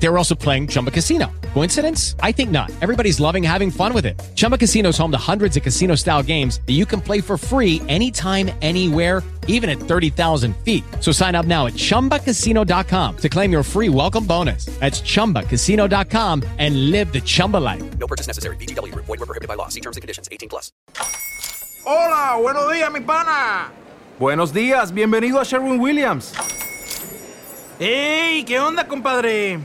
They were also playing Chumba Casino. Coincidence? I think not. Everybody's loving having fun with it. Chumba Casino is home to hundreds of casino style games that you can play for free anytime, anywhere, even at 30,000 feet. So sign up now at chumbacasino.com to claim your free welcome bonus. That's chumbacasino.com and live the Chumba life. No purchase necessary. BGW. Void were prohibited by law. See terms and conditions. 18 plus. Hola, buenos días, mi pana. Buenos días, bienvenido a Sherwin Williams. ¡Ey! ¿Qué onda, compadre?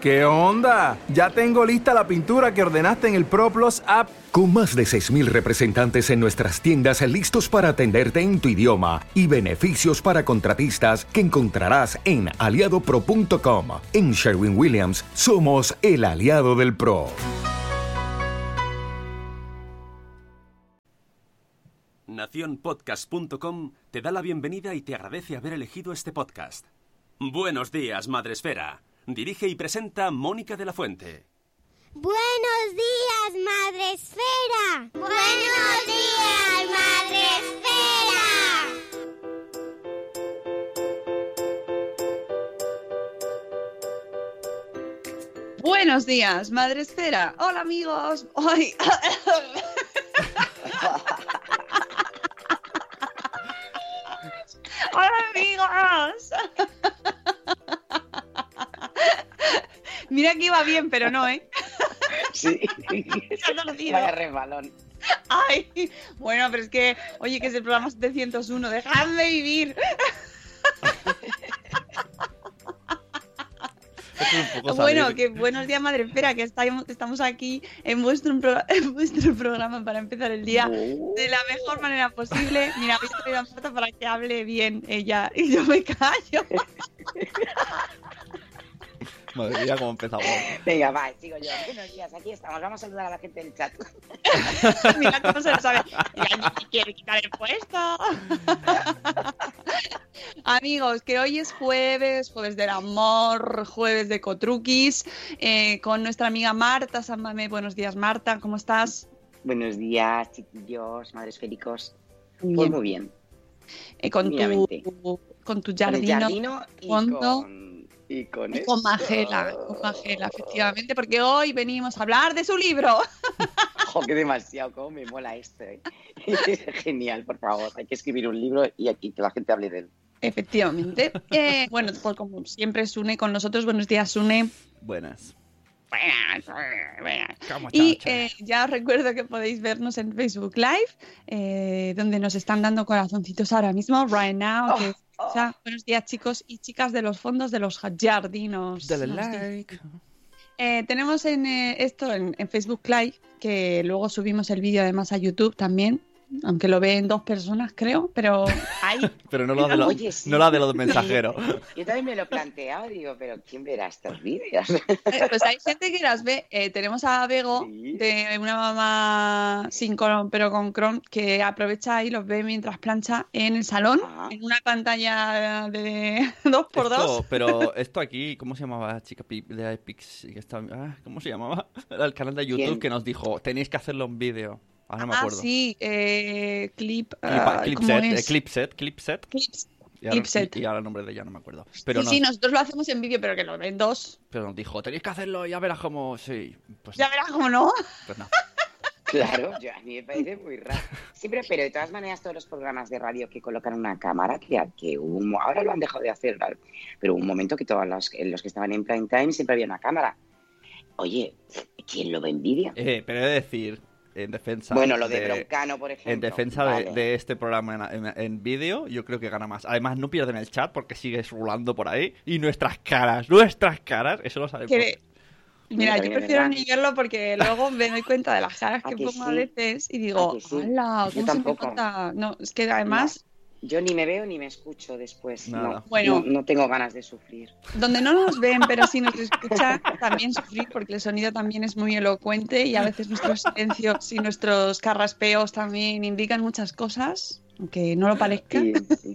¿Qué onda? Ya tengo lista la pintura que ordenaste en el ProPlus app. Con más de 6.000 representantes en nuestras tiendas listos para atenderte en tu idioma y beneficios para contratistas que encontrarás en aliadopro.com. En Sherwin Williams somos el aliado del PRO. Naciónpodcast.com te da la bienvenida y te agradece haber elegido este podcast. Buenos días, Madresfera. Dirige y presenta Mónica de la Fuente. Buenos días, Madre Esfera. Buenos días, Madre Esfera. Buenos días, Madre Esfera. Hola, amigos. Hoy... Hola, amigos. Mira que iba bien, pero no, ¿eh? Sí. Se ha torcido. Vaya resbalón. Ay, bueno, pero es que, oye, que es el programa 701, dejadme vivir. Bueno, que buenos días, madre espera, que estamos, aquí en vuestro, pro- en vuestro programa para empezar el día de la mejor manera posible. Mira, habéis traído a Marta para que hable bien ella y yo me callo. Madre mía, cómo empezamos. Venga, va, sigo yo. Buenos días, aquí estamos. Vamos a saludar a la gente del chat. Mira cómo se lo sabe. Mira, quiere quitar el puesto. Amigos, que hoy es jueves, jueves del amor, jueves de Cotruquis, eh, con nuestra amiga Marta Samame. Buenos días, Marta, ¿cómo estás? Buenos días, chiquillos, madres féricos. Pues muy bien. Eh, con, tu, con tu Con el jardino, jardino y fondo. con... Y con, y con esto. Magela, con Magela, efectivamente, porque hoy venimos a hablar de su libro. Ojo, que demasiado, cómo me mola esto. eh. Genial, por favor. Hay que escribir un libro y aquí que la gente hable de él. Efectivamente. Eh, bueno, pues como siempre, Sune con nosotros. Buenos días, Sune. Buenas. ¿Cómo Y eh, ya os recuerdo que podéis vernos en Facebook Live, eh, donde nos están dando corazoncitos ahora mismo, right now. que- Oh, o sea, buenos días, chicos y chicas de los fondos de los jardinos. Dale like. Eh, tenemos en, eh, esto en, en Facebook Live, que luego subimos el vídeo además a YouTube también, aunque lo ven dos personas, creo, pero ahí. Pero no lo de los, Oye, sí. no la de los mensajeros. Yo también me lo he planteado, digo, pero ¿quién verá estos vídeos? Eh, Pues hay gente que las ve. Eh, tenemos a Bego, Sí. de una mamá sin Chrome, pero con Chrome, que aprovecha y los ve mientras plancha en el salón, Ah. en una pantalla de 2x2. Esto, pero esto aquí, ¿cómo se llamaba la chica de está- ah, ¿Cómo se llamaba? Era el canal de YouTube ¿Quién? que nos dijo, tenéis que hacerlo en vídeo. Ahora no me ah, acuerdo. sí, eh, clip. Clip- ah, ¿cómo Clipset, eh, es? Clipset, Clipset. Clips. Y ahora, Clipset. y, y ahora el nombre de ella no me acuerdo. Pero, sí, nos, sí, nosotros lo hacemos en vídeo, pero que lo ven dos. pero nos dijo, tenéis que hacerlo, ya verás cómo... Sí, pues, Ya verás cómo no. pues no. Claro, yo, a mí me parece muy raro. Siempre, pero de todas maneras, todos los programas de radio que colocan una cámara, que, que hubo un ahora lo han dejado de hacer, claro, pero hubo un momento que todos los, los que estaban en prime time siempre había una cámara. Oye, ¿quién lo ve en vídeo? Eh, pero he de decir, en defensa... Bueno, lo de Broncano, por ejemplo. En defensa de, Vale. de este programa en, en- en vídeo, yo creo que gana más. Además, no pierden el chat porque sigues rulando por ahí. Y nuestras caras, nuestras caras, eso lo sabemos. Que- Mira, yo prefiero ni verlo porque luego me doy cuenta de las caras ¿A que que pongo a veces y ¿A digo, sí? ¡hala! Yo ¿Cómo se me? No, es que además, Yo ni me veo ni me escucho después. No, Bueno. no, no tengo ganas de sufrir. donde no nos ven, pero sí nos escuchan, también sufrir porque el sonido también es muy elocuente y a veces nuestros silencios y nuestros carraspeos también indican muchas cosas, aunque no lo parezca. Sí, sí.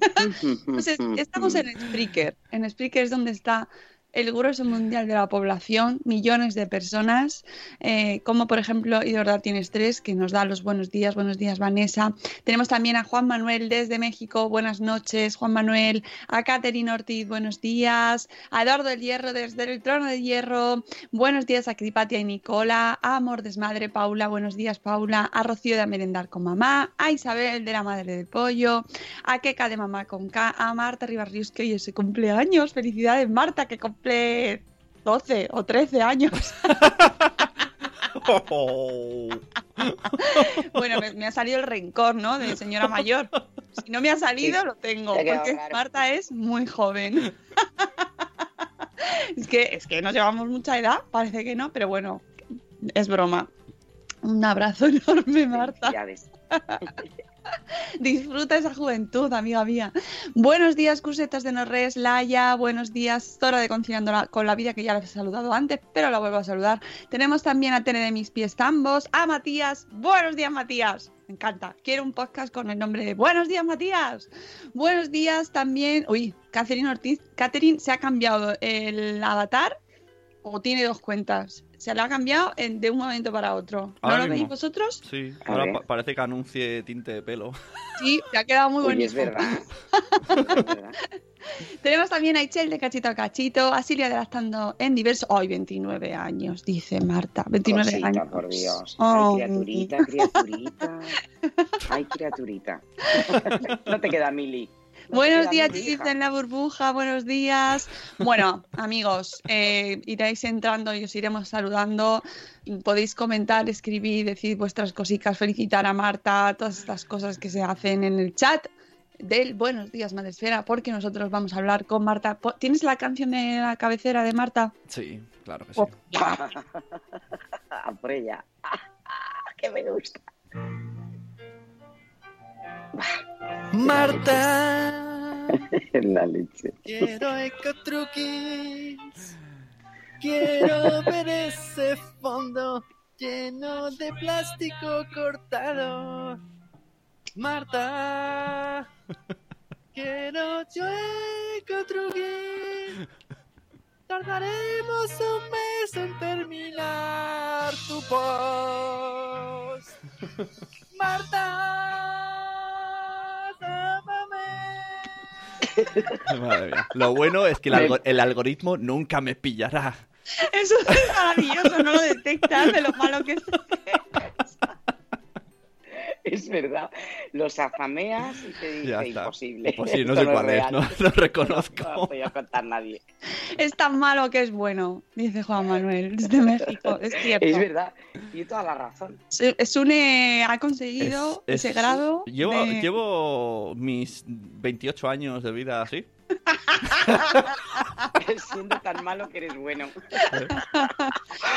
Pues es- estamos en Spreaker. En Spreaker es donde está el grueso mundial de la población, millones de personas, eh, como por ejemplo, verdad tienes tres, que nos da los buenos días, buenos días Vanessa. Tenemos también a Juan Manuel desde México, buenas noches Juan Manuel, a Catherine Ortiz, buenos días, a Eduardo del Hierro desde el Trono de Hierro, buenos días a Cripatia y Nicola, a Amor Desmadre Paula, buenos días Paula, a Rocío de Merendar con Mamá, a Isabel de la Madre del Pollo, a Keka de Mamá con K, a Marta Ribarrius que hoy es su cumpleaños, felicidades Marta que 12 o 13 años. bueno, me, me ha salido el rencor, ¿no? De señora mayor. Si no me ha salido, lo tengo, Te porque claro. Marta es muy joven. es, que, es que nos llevamos mucha edad, parece que no, pero bueno, es broma. Un abrazo enorme, Marta. Disfruta esa juventud, amiga mía. Buenos días, Cusetas de Norres, Laia. Buenos días, Zora de Conciliando con la Vida, que ya la he saludado antes, pero la vuelvo a saludar. Tenemos también a Tene de Mis Pies Tambos, a Matías. Buenos días, Matías. Me encanta. Quiero un podcast con el nombre de Buenos días, Matías. Buenos días también. Uy, Catherine Ortiz. Catherine se ha cambiado el avatar o tiene dos cuentas. Se la ha cambiado en- de un momento para otro. ¿No lo mismo. veis vosotros? Sí, A ahora pa- parece que anuncie tinte de pelo. Sí, te ha quedado muy Uy, bonito. es verdad. Es verdad. Tenemos también a Ichel de Cachito a Cachito, a Silvia de Lactando en diversos. Hoy 29 años, dice Marta. 29 Cosita, años. por Dios. Oh, Ay, criaturita, criaturita. Ay, criaturita. No te queda mili. Buenos días, hija. en la burbuja, buenos días. Bueno, amigos, eh, iréis entrando y os iremos saludando. Podéis comentar, escribir, decir vuestras cositas, felicitar a Marta, todas estas cosas que se hacen en el chat del Buenos días, Madresfera, porque nosotros vamos a hablar con Marta. ¿Tienes la canción de la cabecera de Marta? Sí, claro que sí. Oh, A por ella. Que me gusta. Marta, La leche. quiero ecotruquis. Quiero ver ese fondo lleno de plástico cortado. Marta, quiero yo ecotruquis. Tardaremos un mes en terminar tu post. Marta, Madre mía. Lo bueno es que el, algo- el algoritmo nunca me pillará. Eso es maravilloso, no lo detectas de lo malo que es. Es verdad. Los afameas y te dice imposible. Pues sí, no sé cuál es, no lo reconozco. No lo podía contar nadie. Es tan malo que es bueno, dice Juan Manuel, desde México. Es cierto. Es verdad. Tiene toda la razón. Sune ha conseguido Es- ese es- grado. Llevo, de- llevo mis 28 años de vida así. Siendo tan malo que eres bueno. Qué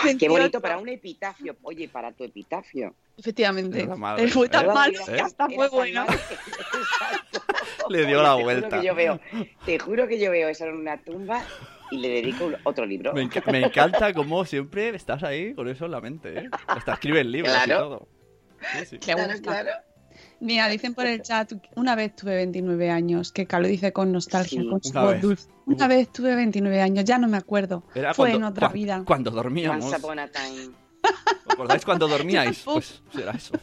28. bonito para un epitafio. Oye, para tu epitafio. Efectivamente. Fue tan ¿eh? malo ¿Eh? que hasta fue bueno. Le dio la Te juro vuelta. que yo veo, te juro que yo veo eso en una tumba y le dedico otro libro. Me, enca- me encanta cómo siempre estás ahí con eso en la mente, ¿eh? Hasta escribes libros y Claro. todo. Sí, sí. Gusta. Mira, dicen por el chat, una vez tuve 29 años, que lo dice con nostalgia, Sí, con su una voz vez. dulce. Una vez tuve 29 años, ya no me acuerdo. Era Fue cuando- en otra cua- vida. Cuando dormíamos. Once upon a time. ¿Os acordáis cuando dormíais? Pues será eso.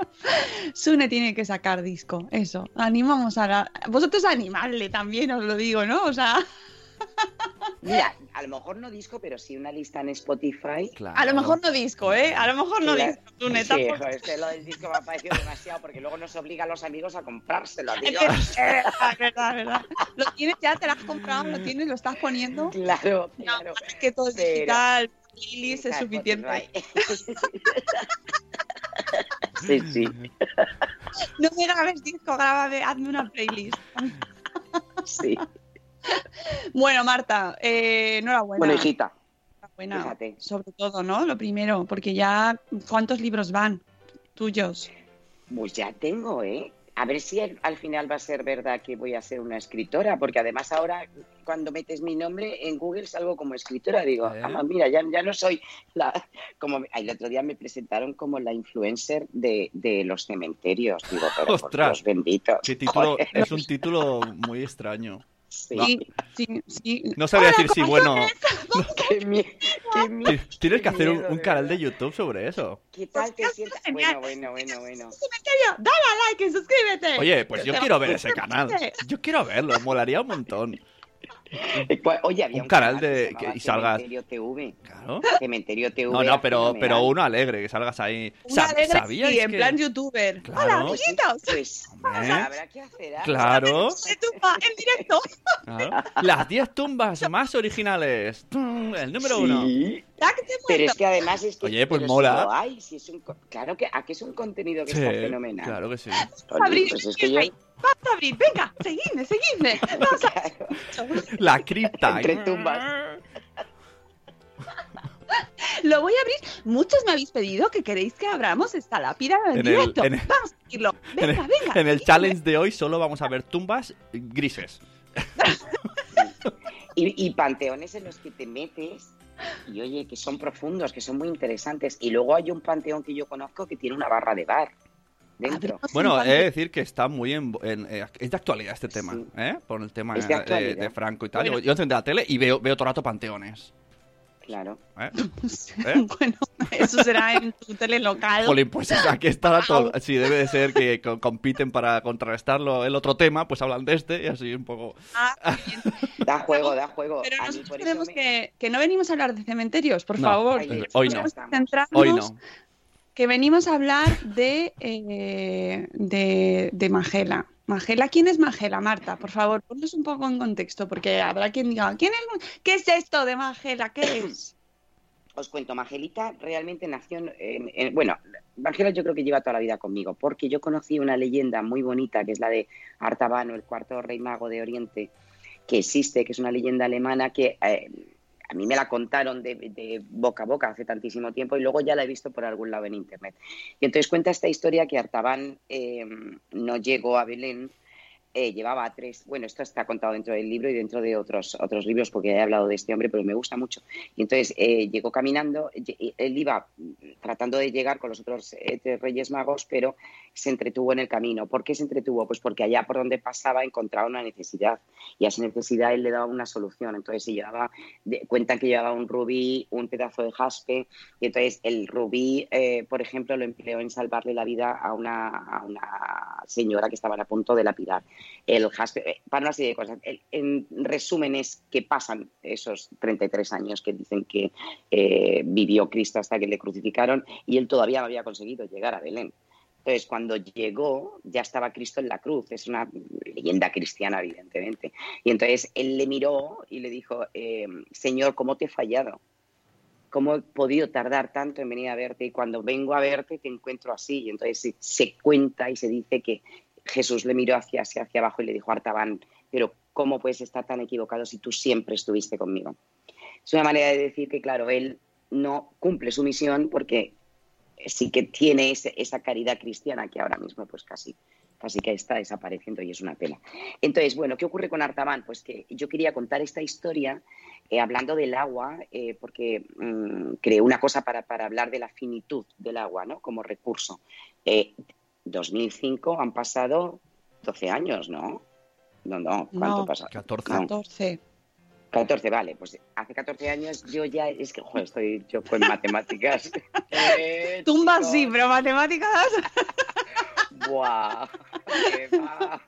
Sune tiene que sacar disco, eso. Animamos a la... Vosotros animadle también, os lo digo, ¿no? O sea, Mira, a lo mejor no disco, pero sí una lista en Spotify. Claro. a lo mejor no disco, ¿eh? A lo mejor no Claro. disco. Sí, joder, es que lo del disco me ha parecido demasiado porque luego nos obliga a los amigos a comprárselo, Es tío. verdad, es verdad, es verdad. Lo tienes ya, te lo has comprado, lo tienes, lo estás poniendo. Claro, No, claro. es que todo es Pero- digital, playlist es suficiente. Sí, sí, No me grabes disco, grábame, hazme una playlist. sí. Bueno, Marta, eh, enhorabuena. Bueno, hijita, Enhorabuena, fíjate. sobre todo, ¿no? Lo primero, porque ya, ¿cuántos libros van tuyos? pues ya tengo, ¿eh? A ver si al, al final va a ser verdad que voy a ser una escritora, porque además ahora cuando metes mi nombre en Google salgo como escritora. Digo, ¿Eh? ah, mira, ya, ya no soy la... como El otro día me presentaron como la influencer de, de los cementerios. Digo, pero por Ostras. Dios bendito. ¿Qué título? Joder. Es un título muy extraño. Sí, sí, sí. No sabría Hola, decir si bueno. Qué qué Tienes que hacer un, miedo, un de canal de. YouTube sobre eso. ¿Qué tal te Hostia, sientes? genial. Bueno, bueno, bueno, bueno. Dale a like y suscríbete. Oye, pues yo quiero ver ese canal. Yo quiero verlo, molaría un montón. Eh, Oye, había Un un, canal de- que- y salgas- Cementerio TV. Claro. Cementerio TV. No, no, pero, pero uno alegre, que salgas ahí. Una Sa- alegre, ¿Sabíais sí, en que- plan youtuber. Claro. Hola, Pues, amiguitos. pues, habrá que hacer algo. Claro. Tumba, en directo. claro. Las 10 tumbas más originales. El número uno. Sí. He Pero es que además es que. Oye, pues si mola. lo hay, si es un claro que aquí es un contenido que Sí, está fenomenal. claro que sí. Oye, pues es que yo. Vamos a abrir, venga, seguidme, seguidme. Vamos a... Claro, La cripta. entre tumbas. Lo voy a abrir. Muchos me habéis pedido que queréis que abramos esta lápida en, En el- directo. en el- Vamos a abrirlo. En Venga, el, venga. en el seguidme. challenge de hoy solo vamos a ver tumbas grises. Y, y panteones en los que te metes y oye, que son profundos, que son muy interesantes. Y luego hay un panteón que yo conozco que tiene una barra de bar dentro. Bueno, he de decir que está muy en, en- eh, es de actualidad este tema, Sí. ¿eh? Por el tema de de, actualidad. de Franco y tal. Bueno. Yo, enciendo la tele y veo, veo todo el rato panteones. Claro. ¿eh? panteón. Bueno, eso será en tu tele local. Jolín, pues aquí está todo. Sí, debe de ser que co- compiten para contrarrestarlo el otro tema, pues hablan de este y así un poco. Ah. Da juego, da juego. Pero nosotros tenemos me- que, que no venimos a hablar de cementerios, por No, favor. Hoy no. Hoy no. Que venimos a hablar de, eh, de, de Magela. Magela, ¿quién es Magela, Marta? Por favor, ponnos un poco en contexto, porque habrá quien diga, ¿quién es, ¿qué es esto de Magela? ¿Qué es? Os cuento, Mangelita realmente nació en, en- en- Bueno, Mangela yo creo que lleva toda la vida conmigo, porque yo conocí una leyenda muy bonita, que es la de Artabano, el cuarto rey mago de Oriente, que existe, que es una leyenda alemana que eh, a mí me la contaron de, boca a boca hace tantísimo tiempo y luego ya la he visto por algún lado en Internet. Y entonces cuenta esta historia que Artaban eh, no llegó a Belén eh, llevaba tres, bueno, esto está contado dentro del libro y dentro de otros, otros libros porque he hablado de este hombre, pero me gusta mucho. Y entonces eh, llegó caminando, él iba tratando de llegar con los otros eh, tres reyes magos, pero se entretuvo en el camino. ¿Por qué se entretuvo? Pues porque allá por donde pasaba encontraba una necesidad y a esa necesidad él le daba una solución. Entonces se llevaba, cuentan que llevaba un rubí, un pedazo de jaspe y entonces el rubí, eh, por ejemplo, lo empleó en salvarle la vida a una, señora que estaba a punto de lapidar el jaspe, eh, para una serie de cosas. En resumen es que pasan esos 33 años que dicen que eh, vivió Cristo hasta que le crucificaron y él todavía no había conseguido llegar a Belén. Entonces, cuando llegó, ya estaba Cristo en la cruz. Es una leyenda cristiana, evidentemente. Y entonces él le miró y le dijo, eh, Señor, ¿cómo te he fallado? ¿Cómo he podido tardar tanto en venir a verte? Y cuando vengo a verte te encuentro así. Y entonces se, cuenta y se dice que Jesús le miró hacia, hacia, abajo y le dijo Artaban, pero ¿cómo puedes estar tan equivocado si tú siempre estuviste conmigo? Es una manera de decir que, claro, él no cumple su misión porque sí que tiene ese- esa caridad cristiana que ahora mismo pues casi, casi que está desapareciendo y es una pena. Entonces, bueno, ¿qué ocurre con Artaban? Pues que yo quería contar esta historia eh, hablando del agua, eh, porque mm, creé una cosa para, para hablar de la finitud del agua, ¿no? Como recurso. Eh, 2005 han pasado 12 años, ¿no? No, no, ¿cuánto No. pasa? 14. No. 14. 14, vale, pues hace 14 años yo ya, es que, joder, estoy yo con matemáticas. Eh, Tumba chicos, sí, pero matemáticas. Buah, qué va.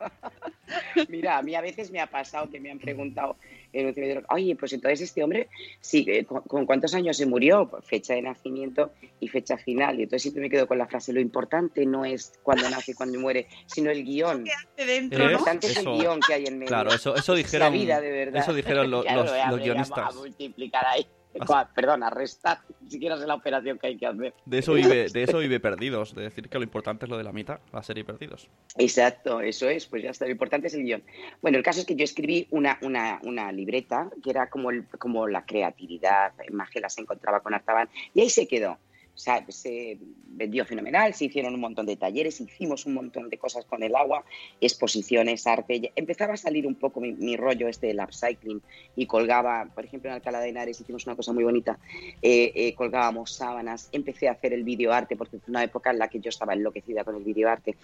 Mira, a mí a veces me ha pasado que me han preguntado en un cementerio, oye, pues entonces este hombre, sí, eh, ¿con, con cuántos años se murió? Pues fecha de nacimiento y fecha final. Y entonces siempre me quedo con la frase, lo importante no es cuándo nace y cuándo muere, sino el guion. Dentro, Lo ¿Eh? ¿no? importante es el guion que hay en medio. Claro, eso, eso la dijeron. vida, de verdad. Eso dijeron lo- Claro, los, los a- guionistas. A multiplicar ahí. Cua- Perdona, restar. Ni siquiera sé la operación que hay que hacer. De eso vive, de eso vive Perdidos, de decir que lo importante es lo de la mitad, la serie Perdidos. Exacto, eso es, pues ya está, lo importante es el guion. Bueno, el caso es que yo escribí una, una, una libreta que era como, el, como la creatividad, Magela se encontraba con Artaban y ahí se quedó. O sea, se vendió fenomenal, se hicieron un montón de talleres, hicimos un montón de cosas con el agua, exposiciones, arte. Empezaba a salir un poco mi, mi rollo este del upcycling y colgaba, por ejemplo, en Alcalá de Henares hicimos una cosa muy bonita, eh, eh, colgábamos sábanas, empecé a hacer el videoarte porque fue una época en la que yo estaba enloquecida con el videoarte.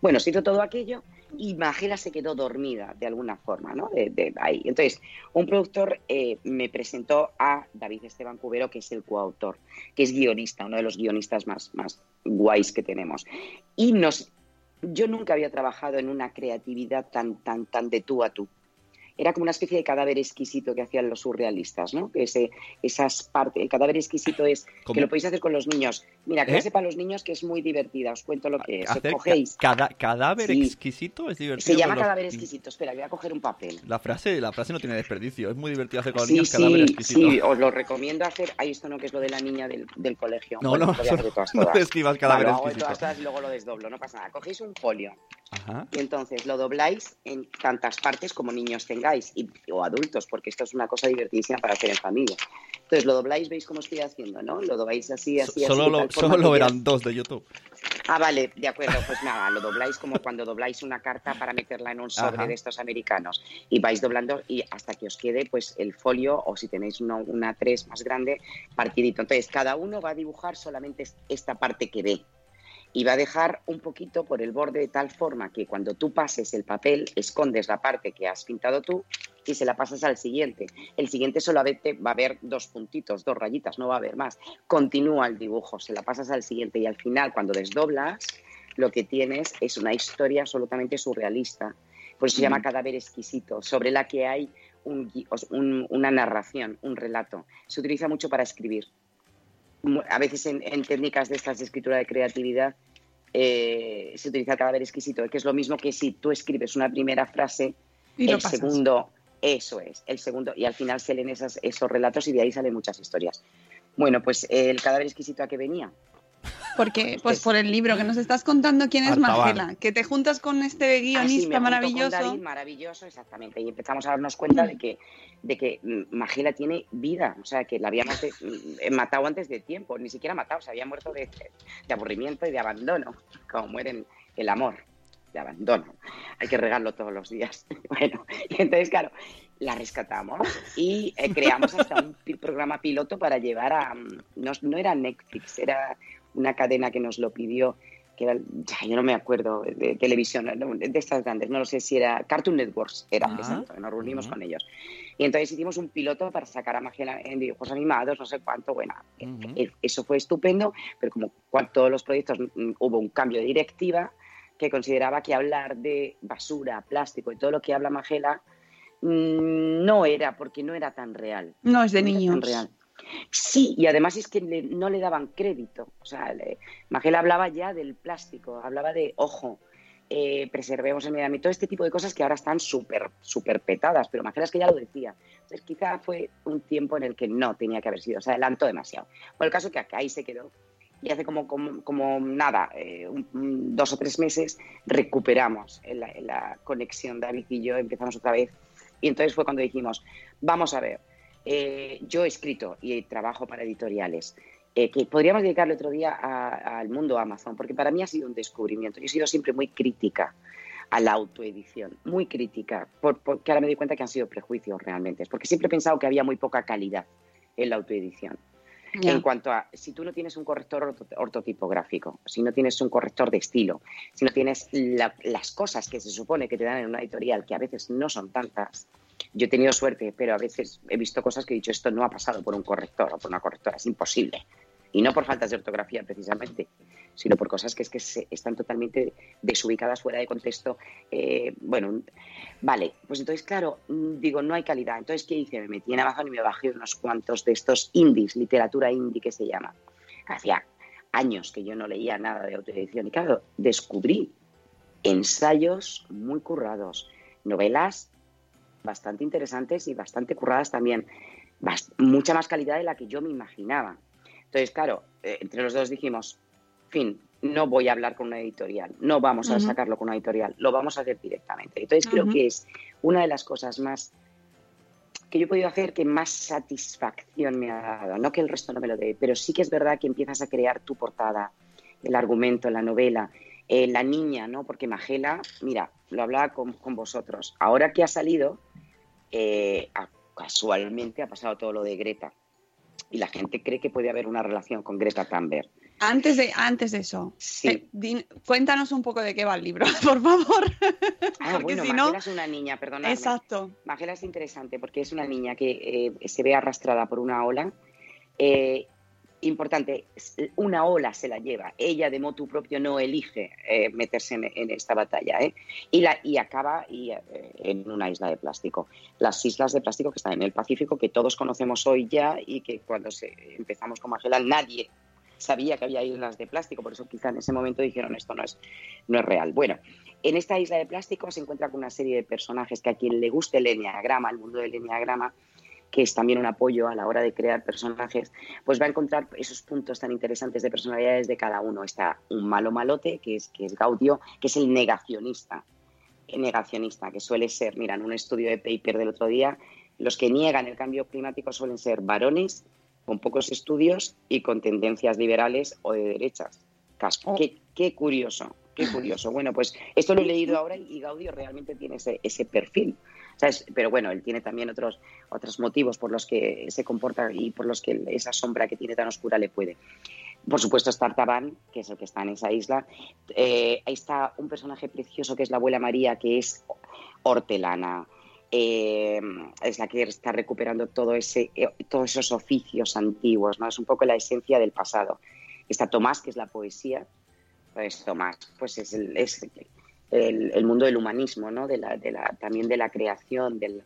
Bueno, se hizo todo aquello y Magela se quedó dormida de alguna forma, ¿no? De, de ahí. Entonces, un productor eh, me presentó a David Esteban Cubero, que es el coautor, que es guionista, de los guionistas más, más guays que tenemos. Y nos, yo nunca había trabajado en una creatividad tan, tan, tan de tú a tú. Era como una especie de cadáver exquisito que hacían los surrealistas, ¿no? Que ese, esas partes, el cadáver exquisito es ¿Cómo? que lo podéis hacer con los niños. Mira, que ¿Eh? sepa los niños que es muy divertida. Os cuento lo que es. Hacer Cogéis. cada, cadáver Sí. exquisito es divertido. Se llama los- cadáver exquisito. Espera, voy a coger un papel. La frase, la frase no tiene desperdicio. Es muy divertido hacer con los Sí, niños cadáver sí, exquisito. sí, os lo recomiendo hacer. Ahí esto no que es lo de la niña del, del colegio. No, Bueno, no, hacer de todas, no todas. escribas cadáver Vale, lo hago de exquisito. todas, todas y luego lo desdoblo, no pasa nada. Cogéis un folio Ajá. y entonces lo dobláis en tantas partes como niños tengáis y, o adultos, porque esto es una cosa divertidísima para hacer en familia. Entonces lo dobláis, veis cómo estoy haciendo, ¿no? Lo dobláis así, así, Solo así. lo, solo lo verán quieras. dos de YouTube. Ah, vale, de acuerdo, pues nada, lo dobláis como cuando dobláis una carta para meterla en un sobre Ajá. de estos americanos y vais doblando y hasta que os quede pues el folio o si tenéis uno- una tres más grande, partidito. Entonces, cada uno va a dibujar solamente es- esta parte que ve y va a dejar un poquito por el borde de tal forma que cuando tú pases el papel, escondes la parte que has pintado tú y se la pasas al siguiente. El siguiente solamente va a haber dos puntitos, dos rayitas, no va a haber más. Continúa el dibujo, se la pasas al siguiente y al final, cuando desdoblas, lo que tienes es una historia absolutamente surrealista. Por eso se llama Cadáver Exquisito, sobre la que hay un un- una narración, un relato. Se utiliza mucho para escribir. A veces en, en técnicas de estas de escritura de creatividad eh, se utiliza el cadáver exquisito, que es lo mismo que si tú escribes una primera frase, Y el pasas. segundo, eso es, el segundo, y al final se leen esas, esos relatos y de ahí salen muchas historias. Bueno, pues eh, el cadáver exquisito a qué venía. Porque, pues por el libro que nos estás contando quién es. Magela, que te juntas con este Ah, sí, guionista maravilloso. David, maravilloso, exactamente. Y empezamos a darnos cuenta de que, de que mm, Magela tiene vida, o sea, que la habíamos mm, matado antes de tiempo, ni siquiera matado, se había muerto de, de aburrimiento y de abandono, como mueren el amor, de abandono. Hay que regarlo todos los días. Bueno, y entonces, claro, la rescatamos y eh, creamos hasta un programa piloto para llevar a... mm, No, no era Netflix, era una cadena que nos lo pidió que era, ya, yo no me acuerdo, de televisión, no, de estas grandes, no lo sé si era Cartoon Networks, era, Ah. exacto, nos reunimos con ellos. Y entonces hicimos un piloto para sacar a Magela en dibujos animados, no sé cuánto, bueno, eh, eso fue estupendo, pero como todos los proyectos mm, hubo un cambio de directiva que consideraba que hablar de basura, plástico y todo lo que habla Magela mm, no era, porque no era tan real. No es de era tan niños. real. Sí, y además es que le- no le daban crédito. O sea, le- Magela hablaba ya del plástico, hablaba de, ojo, eh, preservemos el medio ambiente, todo este tipo de cosas que ahora están súper, súper petadas, pero Magela es que ya lo decía. Entonces quizá fue un tiempo en el que no tenía que haber sido, se adelantó demasiado. Por el caso que acá ahí se quedó. Y hace como, como, como nada, eh, un- dos o tres meses, recuperamos en la, en la conexión David y yo, empezamos otra vez. Y entonces fue cuando dijimos, vamos a ver, eh, yo he escrito y trabajo para editoriales, eh, que podríamos dedicarle otro día al mundo Amazon, porque para mí ha sido un descubrimiento. Yo he sido siempre muy crítica a la autoedición, muy crítica, por- porque ahora me doy cuenta que han sido prejuicios realmente, porque siempre he pensado que había muy poca calidad en la autoedición. En cuanto a, si tú no tienes un corrector orto- ortotipográfico, si no tienes un corrector de estilo, si no tienes la- las cosas que se supone que te dan en una editorial, que a veces no son tantas, yo he tenido suerte, pero a veces he visto cosas que he dicho, esto no ha pasado por un corrector o por una correctora, es imposible. Y no por faltas de ortografía precisamente, sino por cosas que es que se- están totalmente desubicadas, fuera de contexto. eh, bueno, vale, pues entonces, claro, mm, digo, no hay calidad. Entonces, ¿qué hice? Me metí en Amazon y me bajé unos cuantos de estos indies, literatura indie que se llama. Hacía años que yo no leía nada de autoedición y claro, descubrí ensayos muy currados, novelas bastante interesantes y bastante curradas también, Bas- mucha más calidad de la que yo me imaginaba. Entonces, claro, eh, entre los dos dijimos, fin, no voy a hablar con una editorial, no vamos a Ujú. sacarlo con una editorial, lo vamos a hacer directamente. Entonces, creo Ujú. que es una de las cosas más que yo he podido hacer que más satisfacción me ha dado. No que el resto no me lo dé, pero sí que es verdad que empiezas a crear tu portada, el argumento, la novela, eh, la niña, ¿no? Porque Magela, mira, lo hablaba con, con vosotros. Ahora que ha salido, eh, a- casualmente ha pasado todo lo de Greta. Y la gente cree que puede haber una relación con Greta Thunberg. Antes de, antes de eso, Sí. eh, din- cuéntanos un poco de qué va el libro, por favor. Ah, Porque bueno, si no- Magela es una niña, perdonadme. Exacto. Magela es interesante porque es una niña que eh, se ve arrastrada por una ola. Eh, importante, s- una ola se la lleva. Ella de motu propio no elige eh, meterse en, esta batalla. ¿eh? Y, la, y acaba eh, en una isla de plástico. Las islas de plástico que están en el Pacífico, que todos conocemos hoy ya y que cuando se, empezamos con Magela nadie sabía que había islas de plástico, por eso quizá en ese momento dijeron esto no es, no es real. Bueno, en esta isla de plástico se encuentra con una serie de personajes que a quien le guste el enneagrama, el mundo del enneagrama, que es también un apoyo a la hora de crear personajes, pues va a encontrar esos puntos tan interesantes de personalidades de cada uno. Está un malo malote, que es, que es Gaudio, que es el negacionista, el negacionista, que suele ser, mira, en un estudio de paper del otro día, los que niegan el cambio climático suelen ser varones con pocos estudios y con tendencias liberales o de derechas. Oh. Qué, qué curioso, qué curioso. Bueno, pues esto lo he leído ahora y Gaudio realmente tiene ese, ese perfil. Pero bueno, él tiene también otros, otros motivos por los que se comporta y por los que esa sombra que tiene tan oscura le puede. Por supuesto, está Artaban, que es el que está en esa isla. Eh, ahí está un personaje precioso que es la abuela María, que es hortelana. Eh, es la que está recuperando todo ese, eh, todos esos oficios antiguos, ¿no? Es un poco la esencia del pasado. Está Tomás, que es la poesía. Pues Tomás, pues es el, es el, el mundo del humanismo, ¿no? De la, de la, también de la creación, del,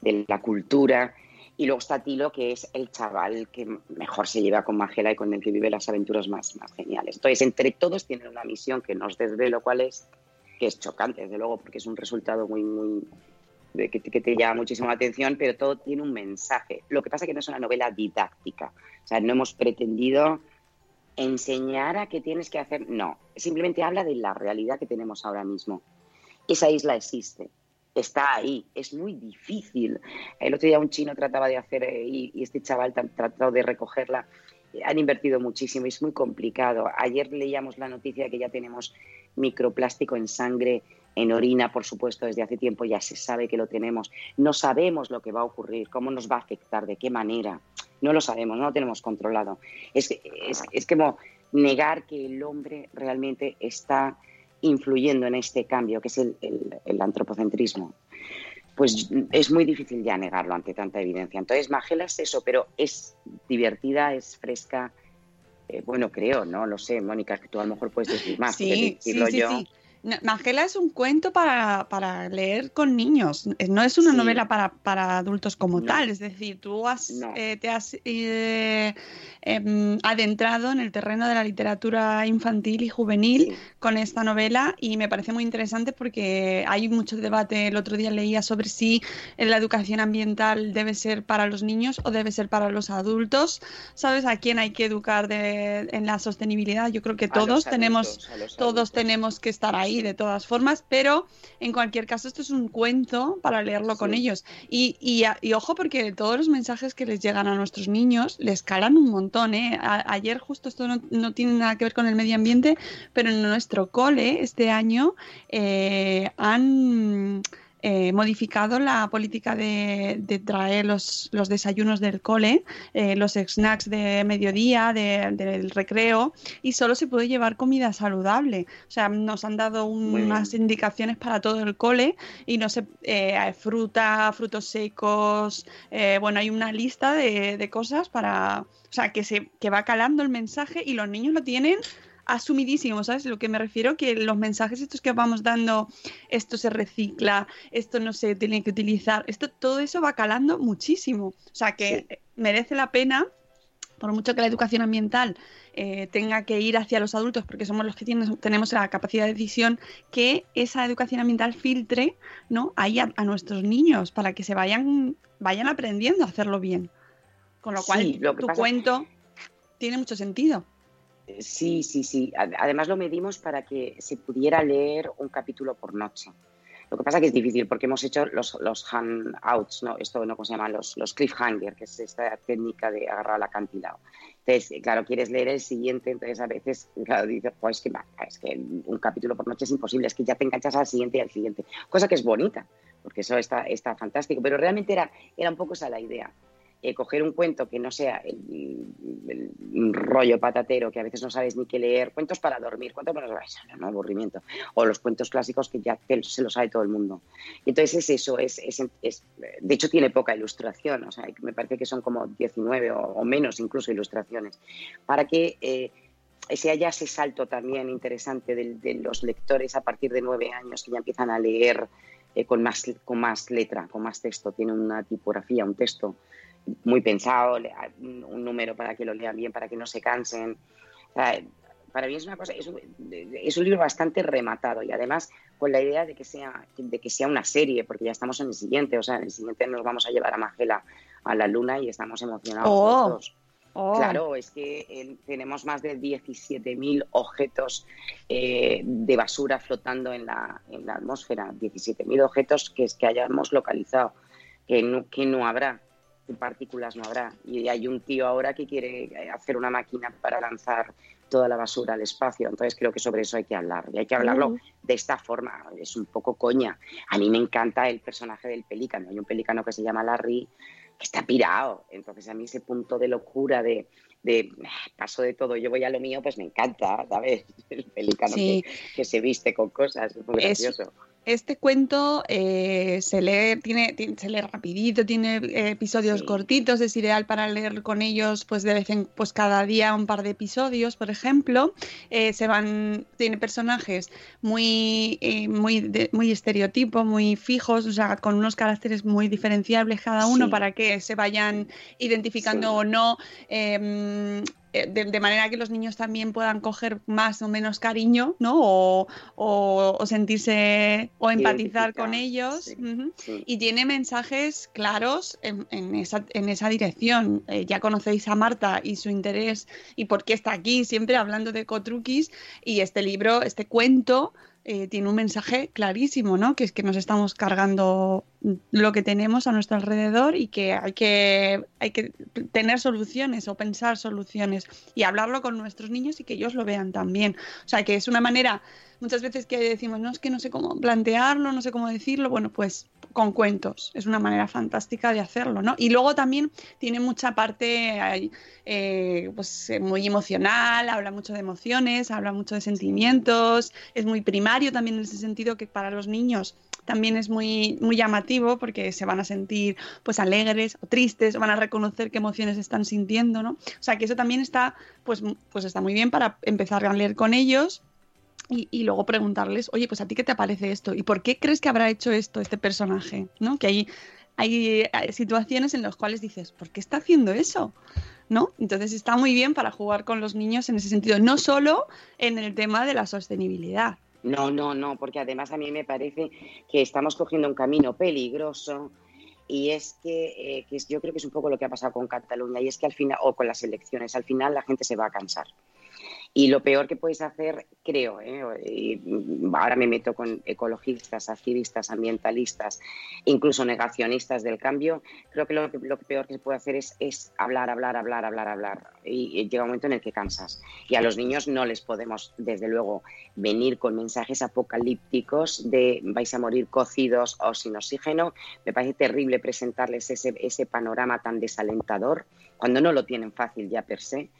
de la cultura. Y luego está Tilo, que es el chaval que mejor se lleva con Magela y con el que vive las aventuras más, más geniales. Entonces, entre todos tienen una misión que nos desvelo cuál es, que es chocante, desde luego, porque es un resultado muy, muy que, que te llama muchísimo la atención, pero todo tiene un mensaje. Lo que pasa es que no es una novela didáctica. O sea, no hemos pretendido enseñar a qué tienes que hacer. No, simplemente habla de la realidad que tenemos ahora mismo. Esa isla existe, está ahí, es muy difícil. El otro día un chino trataba de hacer eh, y, y este chaval ha tratado de recogerla. Han invertido muchísimo y es muy complicado. Ayer leíamos la noticia de que ya tenemos microplástico en sangre, en orina, por supuesto, desde hace tiempo ya se sabe que lo tenemos. No sabemos lo que va a ocurrir, cómo nos va a afectar, de qué manera. No lo sabemos, no lo tenemos controlado. Es, es, es como negar que el hombre realmente está influyendo en este cambio, que es el, el, el antropocentrismo. Pues es muy difícil ya negarlo ante tanta evidencia. Entonces, Magela es eso, pero es divertida, es fresca. Eh, bueno, creo, no lo sé, Mónica, que tú a lo mejor puedes decir más. Sí, sí, sí, yo. sí. Magela es un cuento para, para leer con niños, eh, no es una Sí. novela para, para adultos como No. tal, es decir, tú has, No. eh, te has eh, em, adentrado en el terreno de la literatura infantil y juvenil Sí. con esta novela y me parece muy interesante porque hay mucho debate, el otro día leía sobre si la educación ambiental debe ser para los niños o debe ser para los adultos, ¿sabes? ¿A quién hay que educar de- en la sostenibilidad? Yo creo que A todos tenemos todos tenemos que estar ahí de todas formas, pero en cualquier caso esto es un cuento para leerlo con ellos. Y, y, ojo porque todos los mensajes que les llegan a nuestros niños les calan un montón. ¿eh? A- ayer justo esto no, no tiene nada que ver con el medio ambiente, pero en nuestro cole este año eh, han... eh, modificado la política de, de traer los, los desayunos del cole, eh, los snacks de mediodía, de- del recreo, y solo se puede llevar comida saludable. O sea, nos han dado unas indicaciones para todo el cole y no sé, eh, fruta, frutos secos, eh, bueno, hay una lista de, de cosas para, o sea, que se que va calando el mensaje y los niños lo tienen asumidísimo, ¿sabes? Lo que me refiero que los mensajes estos que vamos dando, esto se recicla, esto no se tiene que utilizar, esto todo eso va calando muchísimo. O sea, que merece la pena por mucho que la educación ambiental eh, tenga que ir hacia los adultos, porque somos los que tienen- tenemos la capacidad de decisión, que esa educación ambiental filtre ¿no? ahí a, a nuestros niños para que se vayan, vayan aprendiendo a hacerlo bien. Con lo cual, Sí, lo que tu pasa- cuento tiene mucho sentido. Sí, sí, sí. Ad- Además lo medimos para que se pudiera leer un capítulo por noche. Lo que pasa que es difícil porque hemos hecho los, los handouts, ¿no? Esto no, ¿cómo se llama? Los, los cliffhanger, que es esta técnica de agarrar al acantilado. Entonces, claro, quieres leer el siguiente, entonces a veces, claro, dices, pues es que, es que un capítulo por noche es imposible, es que ya te enganchas al siguiente y al siguiente. Cosa que es bonita, porque eso está, está fantástico, pero realmente era, era un poco esa la idea. Eh, coger un cuento que no sea el, rollo patatero que a veces no sabes ni qué leer, cuentos para dormir, cuentos para no, no, aburrimiento, o los cuentos clásicos que ya se los sabe todo el mundo. Y entonces es eso, es, es- de hecho tiene poca ilustración, o sea, me parece que son como 19 o, menos incluso ilustraciones, para que eh, se haya ese salto también interesante de, los lectores a partir de nueve años que ya empiezan a leer eh, con, más, con más letra, con más texto, tiene una tipografía, un texto muy pensado, le- un, número para que lo lean bien, para que no se cansen. O sea, para mí es una cosa, es un, es un libro bastante rematado y además con la idea de que sea de que sea una serie, porque ya estamos en el siguiente, o sea, en el siguiente nos vamos a llevar a Magela a la luna y estamos emocionados Oh. los dos. Oh. Claro, es que eh, tenemos más de 17.000 objetos eh, de basura flotando en la, en la atmósfera, 17.000 objetos que, es que hayamos localizado, que no, que no habrá, partículas no habrá. Y hay un tío ahora que quiere eh, hacer una máquina para lanzar toda la basura al espacio. Entonces creo que sobre eso hay que hablar. Y hay que hablarlo Mm. de esta forma. Es un poco coña. A mí me encanta el personaje del pelícano. Hay un pelícano que se llama Larry que está pirado. Entonces a mí ese punto de locura de, de "Ah, paso de todo, yo voy a lo mío, pues me encanta, ¿sabes? El pelícano Sí. que, que se viste con cosas, es muy Es- gracioso. Este cuento eh, se lee, tiene, tiene- se lee rapidito, tiene eh, episodios Sí. cortitos, es ideal para leer con ellos, pues de vez en, pues cada día un par de episodios, por ejemplo. Eh, se van, tiene personajes muy, eh, muy, de- muy estereotipo, muy fijos, o sea, con unos caracteres muy diferenciables cada uno Sí. para que se vayan identificando Sí. o no. Eh, de, de manera que los niños también puedan coger más o menos cariño, ¿no? O, o- o sentirse o empatizar con ellos. sí, Ujú. sí. Y tiene mensajes claros en, en esa, en esa dirección. Eh, ya conocéis a Marta y su interés y por qué está aquí, siempre hablando de Cotruquis. Y este libro, este cuento, eh, tiene un mensaje clarísimo, ¿no? Que es que nos estamos cargando lo que tenemos a nuestro alrededor y que hay que, hay que tener soluciones o pensar soluciones y hablarlo con nuestros niños y que ellos lo vean también. O sea, que es una manera, muchas veces que decimos, no, es que no sé cómo plantearlo, no sé cómo decirlo, bueno, pues con cuentos, es una manera fantástica de hacerlo, ¿no? Y luego también tiene mucha parte eh, pues, eh, muy emocional, habla mucho de emociones, habla mucho de sentimientos, es muy primario también en ese sentido que para los niños también es muy, muy llamativo porque se van a sentir pues alegres o tristes, van a reconocer qué emociones están sintiendo, ¿no? O sea que eso también está, pues, pues está muy bien para empezar a leer con ellos y, y luego preguntarles, oye, pues a ti qué te parece esto y por qué crees que habrá hecho esto este personaje, ¿no? Que hay, hay, situaciones en las cuales dices, ¿por qué está haciendo eso? ¿No? Entonces está muy bien para jugar con los niños en ese sentido, no solo en el tema de la sostenibilidad. No, no, no, porque además a mí me parece que estamos cogiendo un camino peligroso y es que, eh, que yo creo que es un poco lo que ha pasado con Cataluña y es que al final, o con las elecciones, al final la gente se va a cansar. Y lo peor que puedes hacer, creo, ¿eh? ahora me meto con ecologistas, activistas, ambientalistas, incluso negacionistas del cambio, creo que lo, lo peor que se puede hacer es, es hablar, hablar, hablar, hablar, hablar. Y llega un momento en el que cansas. Y a los niños no les podemos, desde luego, venir con mensajes apocalípticos de vais a morir cocidos o sin oxígeno. Me parece terrible presentarles ese, ese panorama tan desalentador cuando no lo tienen fácil ya per se.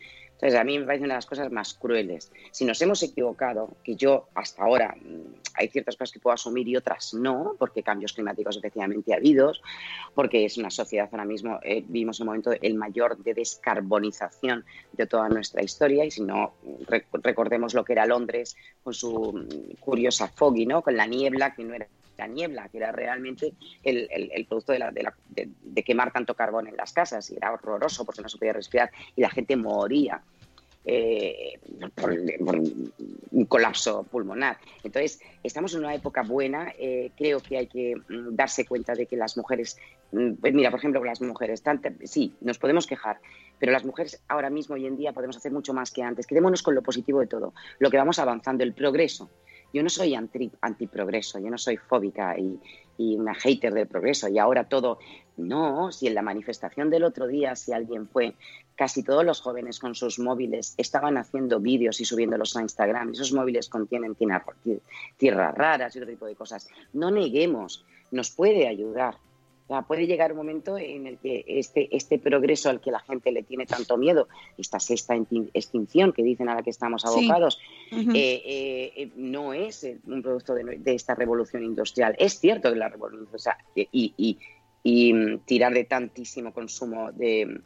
Entonces, a mí me parece una de las cosas más crueles. Si nos hemos equivocado, que yo hasta ahora mm, hay ciertas cosas que puedo asumir y otras no, porque cambios climáticos efectivamente ha habido, porque es una sociedad ahora mismo, eh, vivimos un momento el mayor de descarbonización de toda nuestra historia, y si no, rec- recordemos lo que era Londres con su mm, curiosa foggy, ¿no? con la niebla, que no era la niebla, que era realmente el, el- el producto de, la- de la- de- de quemar tanto carbón en las casas, y era horroroso porque no se podía respirar y la gente moría eh, por, por un colapso pulmonar. Entonces, estamos en una época buena, eh, creo que hay que mm, darse cuenta de que las mujeres, mm, pues mira, por ejemplo, las mujeres, tanto, sí, nos podemos quejar, pero las mujeres ahora mismo, hoy en día, podemos hacer mucho más que antes. Quedémonos con lo positivo de todo, lo que vamos avanzando, el progreso Yo no soy anti, antiprogreso, yo no soy fóbica y, y una hater del progreso y ahora todo. No, si en la manifestación del otro día, si alguien fue, casi todos los jóvenes con sus móviles estaban haciendo vídeos y subiéndolos a Instagram. Esos móviles contienen tierra- tierras raras y otro tipo de cosas. No neguemos, nos puede ayudar. O sea, puede llegar un momento en el que este, este progreso al que la gente le tiene tanto miedo, esta sexta extin- extinción que dicen a la que estamos Sí. abocados, eh, eh, eh, no es un producto de, de esta revolución industrial. Es cierto que la revolución o sea, y, y- y, mm, tirar de tantísimo consumo de mm,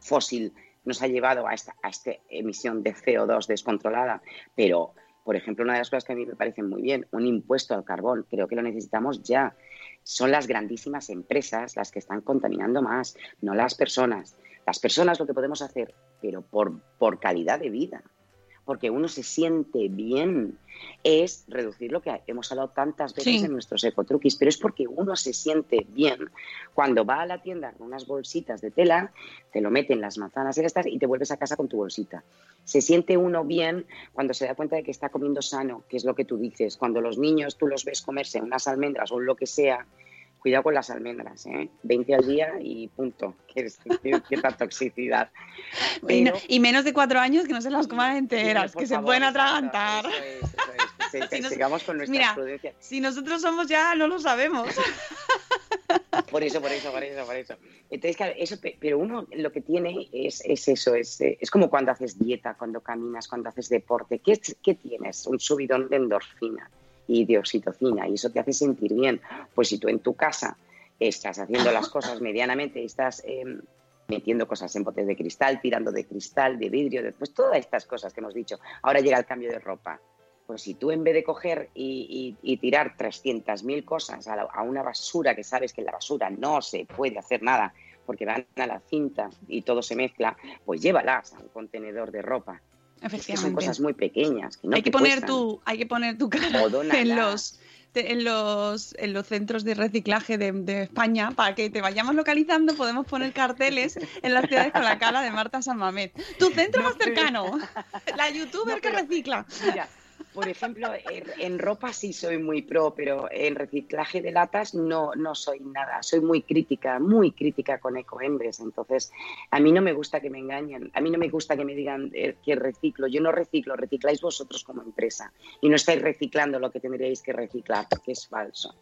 fósil nos ha llevado a esta, a esta emisión de CO2 descontrolada, pero, por ejemplo, una de las cosas que a mí me parecen muy bien, un impuesto al carbón, creo que lo necesitamos ya. Son las grandísimas empresas las que están contaminando más, no las personas. Las personas lo que podemos hacer, pero por, por calidad de vida, porque uno se siente bien, es reducir lo que hemos hablado tantas veces Sí. en nuestros ecotruquis, pero es porque uno se siente bien cuando va a la tienda con unas bolsitas de tela, te lo meten las manzanas y estas y te vuelves a casa con tu bolsita. Se siente uno bien cuando se da cuenta de que está comiendo sano, que es lo que tú dices. Cuando los niños tú los ves comerse unas almendras o lo que sea, cuidado con las almendras, ¿eh? 20 al día y punto. Qué- qué tal toxicidad. Y, no- Pero- y menos de cuatro años que no se las coman enteras, que se pueden atragantar. eso es, eso es. Se- Si nos- sigamos con nuestras Mira. Si nosotros somos ya, no lo sabemos. Por eso, por eso, por eso, por eso. Entonces, claro, eso, pe- pero uno lo que tiene es, es eso, es, eh, es como cuando haces dieta, cuando caminas, cuando haces deporte. ¿Qué, qué tienes? Un subidón de endorfina y de oxitocina y eso te hace sentir bien. Pues si tú en tu casa estás haciendo las cosas medianamente, estás eh, metiendo cosas en botes de cristal, tirando de cristal, de vidrio, de, pues todas estas cosas que hemos dicho. Ahora llega el cambio de ropa. Pues si tú en vez de coger y, y- y tirar 300.000 cosas a, la- a una basura que sabes que en la basura no se puede hacer nada porque van a la cinta y todo se mezcla, pues llévalas a un contenedor de ropa. Es que son Efectivamente. cosas muy pequeñas. Que no hay que poner tu, hay que poner tu cara en los te- en los en los centros de reciclaje de, de España para que te vayamos localizando podemos poner carteles en las ciudades con la cara de Marta San Mamet tu centro más cercano la youtuber No, que recicla Mira, por ejemplo, en, en ropa sí soy muy pro, pero en reciclaje de latas no, no soy nada. Soy muy crítica, muy crítica con Ecoembes. Entonces, a mí no me gusta que me engañen. A mí no me gusta que me digan eh, que reciclo. Yo no reciclo, recicláis vosotros como empresa. Y no estáis reciclando lo que tendríais que reciclar, porque es falso.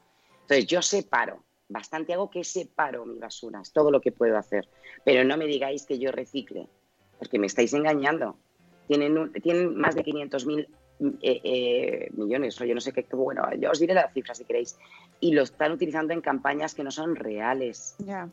Entonces, yo separo. Bastante hago que separo mi basura. Es todo lo que puedo hacer. Pero no me digáis que yo recicle, porque me estáis engañando. Tienen, un- tienen más de 500.000 eh, eh, millones, o yo no sé qué, bueno, yo os diré la cifra si queréis, y lo están utilizando en campañas que no son reales. ya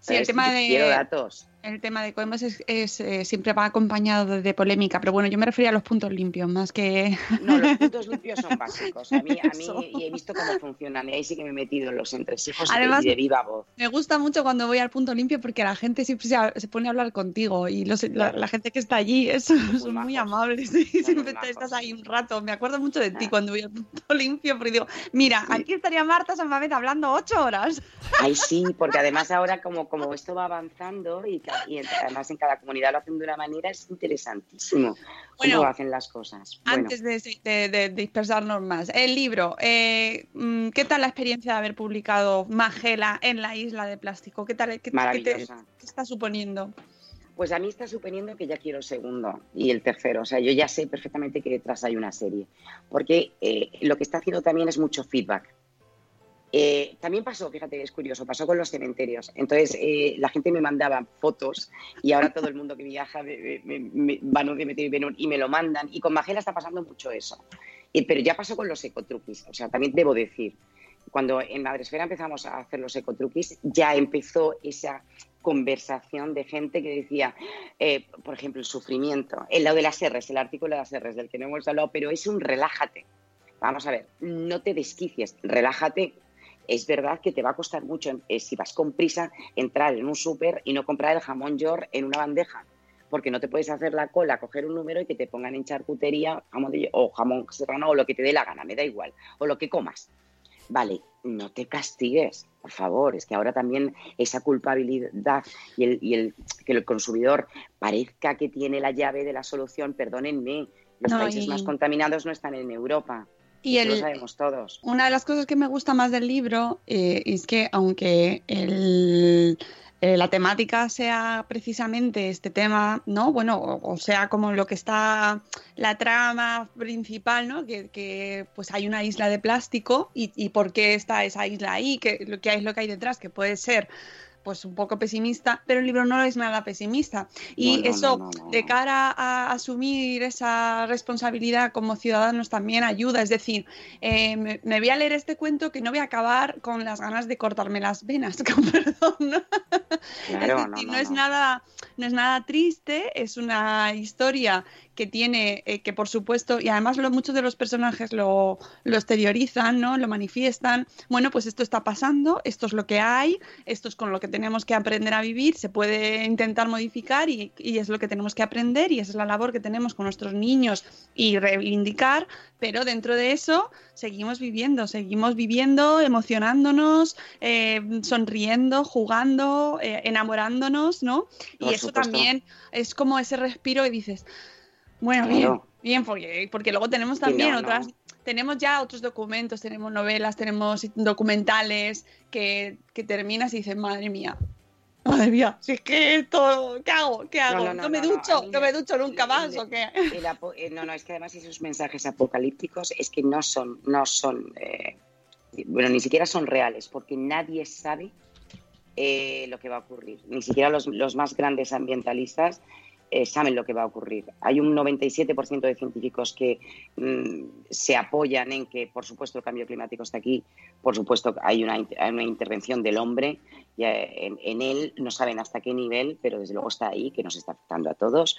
sí el tema de Quiero datos. El tema de Coembes es, es, eh, siempre va acompañado de, polémica pero bueno yo me refería a los puntos limpios más que No, los puntos limpios son básicos. A mí, a mí y he visto cómo funcionan, y ahí sí que me he metido en los entresijos Además- y de viva voz. Me gusta mucho cuando voy al punto limpio porque la gente siempre se, se pone a hablar contigo y los- la, Claro. la gente que está allí es- son muy amables y siempre majos. estás ahí un rato. Me acuerdo mucho de ti Ah. cuando voy al punto limpio porque digo, mira, aquí estaría Marta San hablando ocho horas. Ay, sí, porque además ahora como, como esto va avanzando y, ca- y además en cada comunidad lo hacen de una manera, es interesantísimo cómo hacen las cosas. Bueno, Antes de, de- de dispersarnos más, el libro, eh, mm, ¿qué tal la experiencia de haber publicado Magela en la isla de plástico? ¿Qué tal? ¿Qué, qué te- qué está suponiendo? Pues a mí está suponiendo que ya quiero el segundo y el tercero. O sea, yo ya sé perfectamente que detrás hay una serie. Porque eh, lo que está haciendo también es mucho feedback. Eh, también pasó, fíjate, es curioso, pasó con los cementerios. Entonces, eh, la gente me mandaba fotos y ahora todo el mundo que viaja me, me- me- van a cementerio y me lo mandan. Y con Magela está pasando mucho eso. Pero ya pasó con los ecotruquis. O sea, también debo decir, cuando en Madresfera empezamos a hacer los ecotruquis, ya empezó esa conversación de gente que decía, eh, por ejemplo, el sufrimiento, el lado de las R's, el artículo de las R's, del que no hemos hablado, pero es un relájate. Vamos a ver, no te desquicies, relájate. Es verdad que te va a costar mucho, eh, si vas con prisa, entrar en un súper y no comprar el jamón york en una bandeja, porque no te puedes hacer la cola, coger un número y que te pongan en charcutería jamón de- o jamón serrano o lo que te dé la gana, me da igual, o lo que comas. Vale, no te castigues, por favor. Es que ahora también esa culpabilidad y el, y el que el consumidor parezca que tiene la llave de la solución, perdónenme, los No, países y- más contaminados no están en Europa. Y Eso el- lo sabemos todos. Una de las cosas que me gusta más del libro eh, es que aunque el- eh, la temática sea precisamente este tema, ¿no? Bueno, o, o sea como lo que está la trama principal, ¿no? Que, que, pues hay una isla de plástico y, y por qué está esa isla ahí, que lo que es lo que hay detrás, que puede ser pues un poco pesimista, pero el libro no es nada pesimista. Y No, no, eso, no, de cara a asumir esa responsabilidad como ciudadanos, también ayuda. Es decir, eh, me, me voy a leer este cuento que no voy a acabar con las ganas de cortarme las venas, con perdón. es decir, no, es nada, no es nada triste, es una historia que tiene, eh, que por supuesto, y además lo, muchos de los personajes lo, lo exteriorizan, ¿no? Lo manifiestan. Bueno, pues esto está pasando, esto es lo que hay, esto es con lo que tenemos que aprender a vivir, se puede intentar modificar y, y es lo que tenemos que aprender y esa es la labor que tenemos con nuestros niños y reivindicar, pero dentro de eso seguimos viviendo, seguimos viviendo, emocionándonos, eh, sonriendo, jugando, eh, enamorándonos, ¿no? Y eso supuesto. también es como ese respiro que dices, bueno, Claro. bien, bien, porque, porque luego tenemos también no, otras, no. tenemos ya otros documentos, tenemos novelas, tenemos documentales que, que terminas y dices, madre mía, madre mía, si es que esto, ¿qué hago? ¿Qué hago? no, ¿No, no, me ducho? ¿No me- ducho nunca más o qué? El eh, no, no, es que además esos mensajes apocalípticos es que no son, no son, eh, bueno, ni siquiera son reales, porque nadie sabe eh, lo que va a ocurrir. Ni siquiera los, los más grandes ambientalistas eh, saben lo que va a ocurrir. Hay un 97% de científicos que mm, se apoyan en que, por supuesto, el cambio climático está aquí, por supuesto, hay una, hay una intervención del hombre en, él, no saben hasta qué nivel, pero desde luego está ahí, que nos está afectando a todos.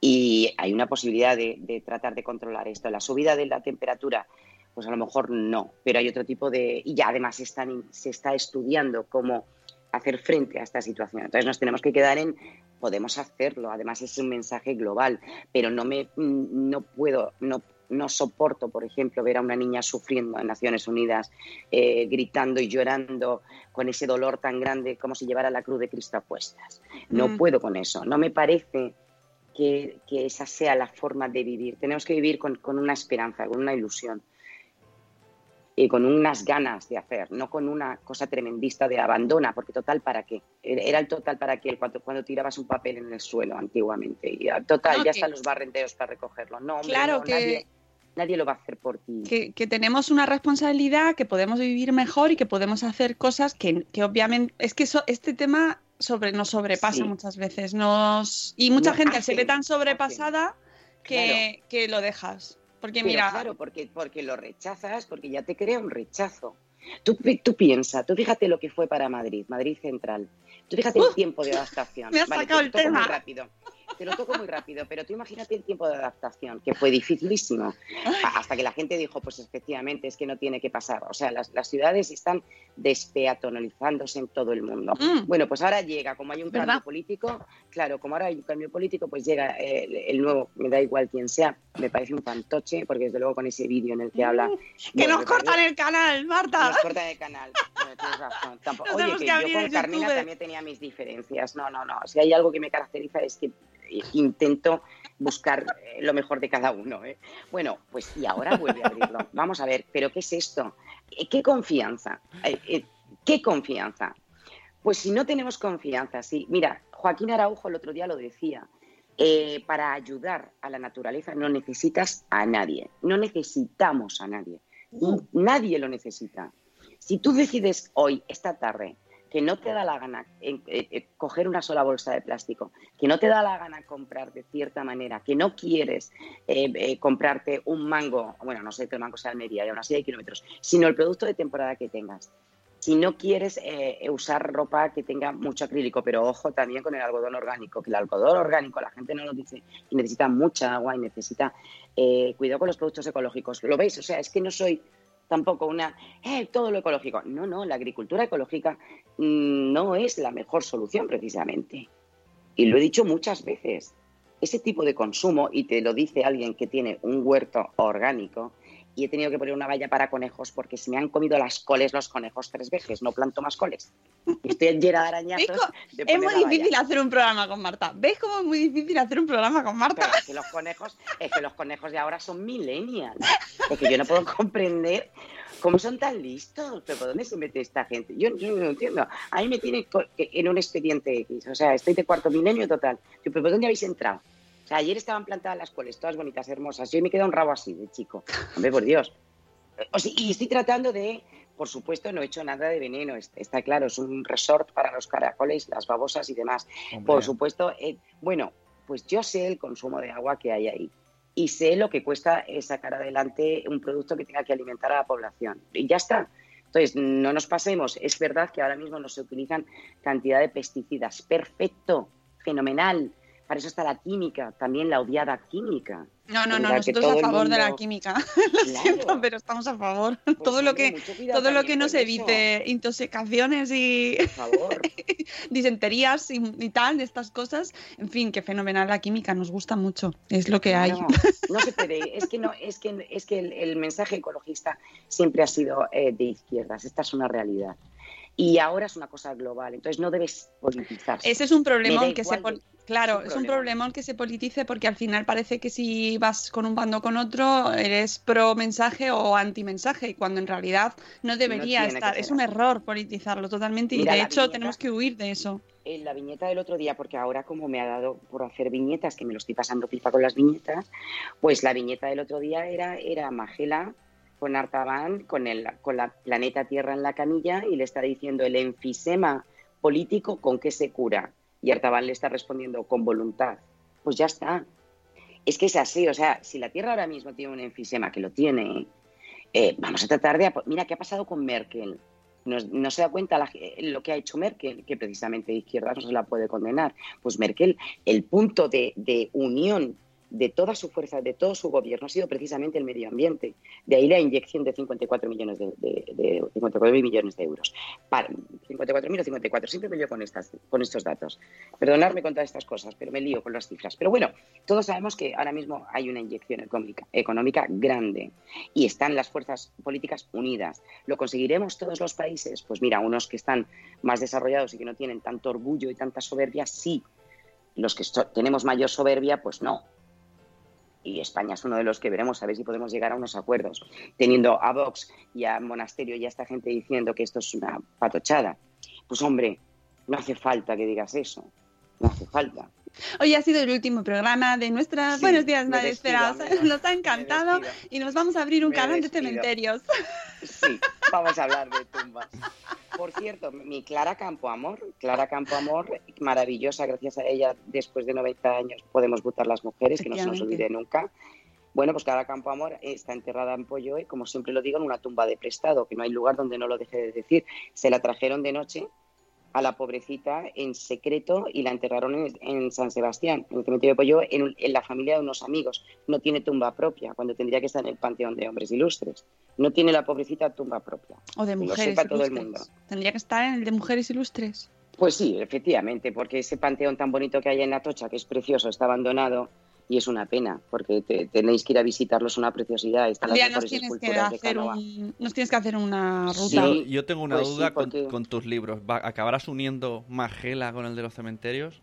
Y hay una posibilidad de, de tratar de controlar esto. La subida de la temperatura, pues a lo mejor no, pero hay otro tipo de... Y ya además están, se está estudiando cómo hacer frente a esta situación. Entonces nos tenemos que quedar en podemos hacerlo. Además es un mensaje global, pero no me no puedo no no soporto, por ejemplo, ver a una niña sufriendo en Naciones Unidas, eh, gritando y llorando con ese dolor tan grande como si llevara la cruz de Cristo a cuestas. No Mm. puedo con eso. No me parece que, que esa sea la forma de vivir. Tenemos que vivir con, con una esperanza, con una ilusión y con unas ganas de hacer, no con una cosa tremendista de abandona, porque total para qué. Era el total para qué cuando, cuando tirabas un papel en el suelo antiguamente. Y total, No, ya que- están los barrenderos para recogerlo. No, hombre, Claro no, que- nadie, nadie lo va a hacer por ti. que, que tenemos una responsabilidad, que podemos vivir mejor y que podemos hacer cosas que, que obviamente es que eso, este tema sobre, nos sobrepasa Sí. muchas veces. Nos, y mucha No, gente se ve tan sobrepasada que, Claro. que lo dejas. Porque Pero mira, claro, porque, porque lo rechazas, porque ya te crea un rechazo. Tú, tú piensa, tú fíjate lo que fue para Madrid, Madrid Central. Tú fíjate el tiempo de adaptación. me has Vale, sacado te el tema. muy rápido. Te lo toco muy rápido, pero tú imagínate el tiempo de adaptación, que fue dificilísimo. Hasta que la gente dijo, pues efectivamente, es que no tiene que pasar. O sea, las, las ciudades están despeatonalizándose en todo el mundo. Mm. Bueno, pues ahora llega, como hay un ¿Verdad? cambio político, claro, como ahora hay un cambio político, pues llega el, el nuevo, me da igual quién sea, me parece un fantoche, porque desde luego con ese vídeo en el que habla... Mm, que Bueno, nos cortan el canal, Marta. nos cortan el canal. Tienes razón. Tampoco- Oye, que que yo con Carmina también tenía mis diferencias. No, no, no. Si hay algo que me caracteriza es que intento buscar eh, lo mejor de cada uno. ¿eh? Bueno, pues y ahora vuelve a abrirlo. Vamos a ver, ¿pero qué es esto? Eh, ¿Qué confianza? Eh, eh, ¿Qué confianza? Pues si no tenemos confianza, sí. Mira, Joaquín Araujo el otro día lo decía. eh, para ayudar a la naturaleza no necesitas a nadie. No necesitamos a nadie. Nadie lo necesita. Si tú decides hoy, esta tarde, que no te da la gana eh, eh, coger una sola bolsa de plástico, que no te da la gana comprar de cierta manera, que no quieres eh, comprarte un mango, bueno, no sé que el mango sea Almería y aún así hay kilómetros, sino el producto de temporada que tengas. Si no quieres usar ropa que tenga mucho acrílico, pero ojo también con el algodón orgánico, que el algodón orgánico la gente no lo dice y necesita mucha agua y necesita cuidado con los productos ecológicos. ¿Lo veis? O sea, es que no soy tampoco una, eh, todo lo ecológico. No, no, la agricultura ecológica mm, no es la mejor solución precisamente. Y lo he dicho muchas veces. Ese tipo de consumo, y te lo dice alguien que tiene un huerto orgánico, y he tenido que poner una valla para conejos porque se me han comido las coles los conejos tres veces, no planto más coles. Y Estoy llena de arañazos. ¿Ves cómo- de Es muy difícil hacer un programa con Marta. ¿Ves cómo es muy difícil hacer un programa con Marta? Pero es que los conejos, es que los conejos de ahora son millennials. Es que yo no puedo comprender cómo son tan listos. Pero ¿por dónde se mete esta gente? Yo, yo no entiendo. A mí me tiene co- que- en un expediente X. O sea, estoy de cuarto milenio total. Yo, ¿Pero por dónde habéis entrado? O sea, ayer estaban plantadas las coles, todas bonitas, hermosas. Y hoy me queda un rabo así de chico. Hombre, por Dios. O sea, y estoy tratando de, por supuesto, no he hecho nada de veneno. es- Está claro, es un resort para los caracoles, las babosas y demás. Hombre. Por supuesto, eh, bueno, pues yo sé el consumo de agua que hay ahí y sé lo que cuesta eh, sacar adelante un producto que tenga que alimentar a la población. Y ya está. Entonces, no nos pasemos. Es verdad que ahora mismo no se utilizan cantidad de pesticidas. Perfecto, fenomenal. Para eso está la química, también la odiada química. No, no, no, nosotros a favor de la química. Lo siento, pero estamos a favor. todo lo que, todo lo que nos eso. evite intoxicaciones y Por favor. disenterías y, y tal, de estas cosas. En fin, que fenomenal la química, nos gusta mucho. Es lo que hay. No, no se puede. Es que no, es que es que el, el mensaje ecologista siempre ha sido eh, de izquierdas. Esta es una realidad. Y ahora es una cosa global. Entonces no debes politizarse. Ese es un problema que se claro, es es un un problema. problema que se politice porque al final parece que si vas con un bando o con otro eres pro mensaje o anti mensaje y cuando en realidad no debería estar. Es un error politizarlo totalmente y de hecho viñeta- tenemos que huir de eso. en la viñeta del otro día, porque ahora como me ha dado por hacer viñetas, que me lo estoy pasando pipa con las viñetas, pues la viñeta del otro día era, era Magela con Artaban, con, el, con la planeta Tierra en la camilla y le está diciendo el enfisema político con qué se cura. Y Artaban le está respondiendo con voluntad. Pues ya está. Es que es así, o sea, si la Tierra ahora mismo tiene un enfisema, que lo tiene, eh, vamos a tratar de... Mira, ¿qué ha pasado con Merkel? No, no se da cuenta la- lo que ha hecho Merkel, que precisamente izquierda no se la puede condenar. Pues Merkel, el punto de, de unión de toda su fuerza, de todo su gobierno, ha sido precisamente el medio ambiente. De ahí la inyección de 54 millones de, de, de 54 millones de euros. Para, 54.000 o 54, siempre me lío con, estas, con estos datos. Perdonadme con todas estas cosas, pero me lío con las cifras. Pero bueno, todos sabemos que ahora mismo hay una inyección económica, económica grande y están las fuerzas políticas unidas. ¿Lo conseguiremos todos los países? Pues mira, unos que están más desarrollados y que no tienen tanto orgullo y tanta soberbia, sí. Los que tenemos mayor soberbia, pues no. Y España es uno de los que veremos a ver si podemos llegar a unos acuerdos, teniendo a Vox y a Monasterio y a esta gente diciendo que esto es una patochada. Pues hombre, no hace falta que digas eso. No hace falta. Hoy ha sido el último programa de nuestras Sí, Buenos días, Madre amiga. Nos ha encantado y nos vamos a abrir un Me canal de despido. cementerios. Sí, vamos a hablar de tumbas. Por cierto, mi Clara Campoamor, Clara Campoamor, maravillosa, gracias a ella, después de 90 años podemos votar las mujeres, que no se nos olvide nunca. Bueno, pues Clara Campoamor está enterrada en Polloe, como siempre lo digo, en una tumba de prestado, que no hay lugar donde no lo deje de decir. Se la trajeron de noche a la pobrecita en secreto y la enterraron en, en San Sebastián, en el cementerio de Polloe, en, en la familia de unos amigos. No tiene tumba propia, cuando tendría que estar en el panteón de hombres ilustres. No tiene la pobrecita tumba propia. O de lo mujeres sepa todo el ilustres. mundo. Tendría que estar en el de mujeres ilustres. Pues sí, efectivamente, porque ese panteón tan bonito que hay en Atocha, que es precioso, está abandonado y es una pena, porque te- tenéis que ir a visitarlo, es una preciosidad. Están las nos tienes, que hacer Cánovas. un, nos tienes que hacer una ruta. Yo, yo tengo una pues sí, duda con- porque- con, tus libros. ¿Acabarás uniendo Magela con el de los cementerios?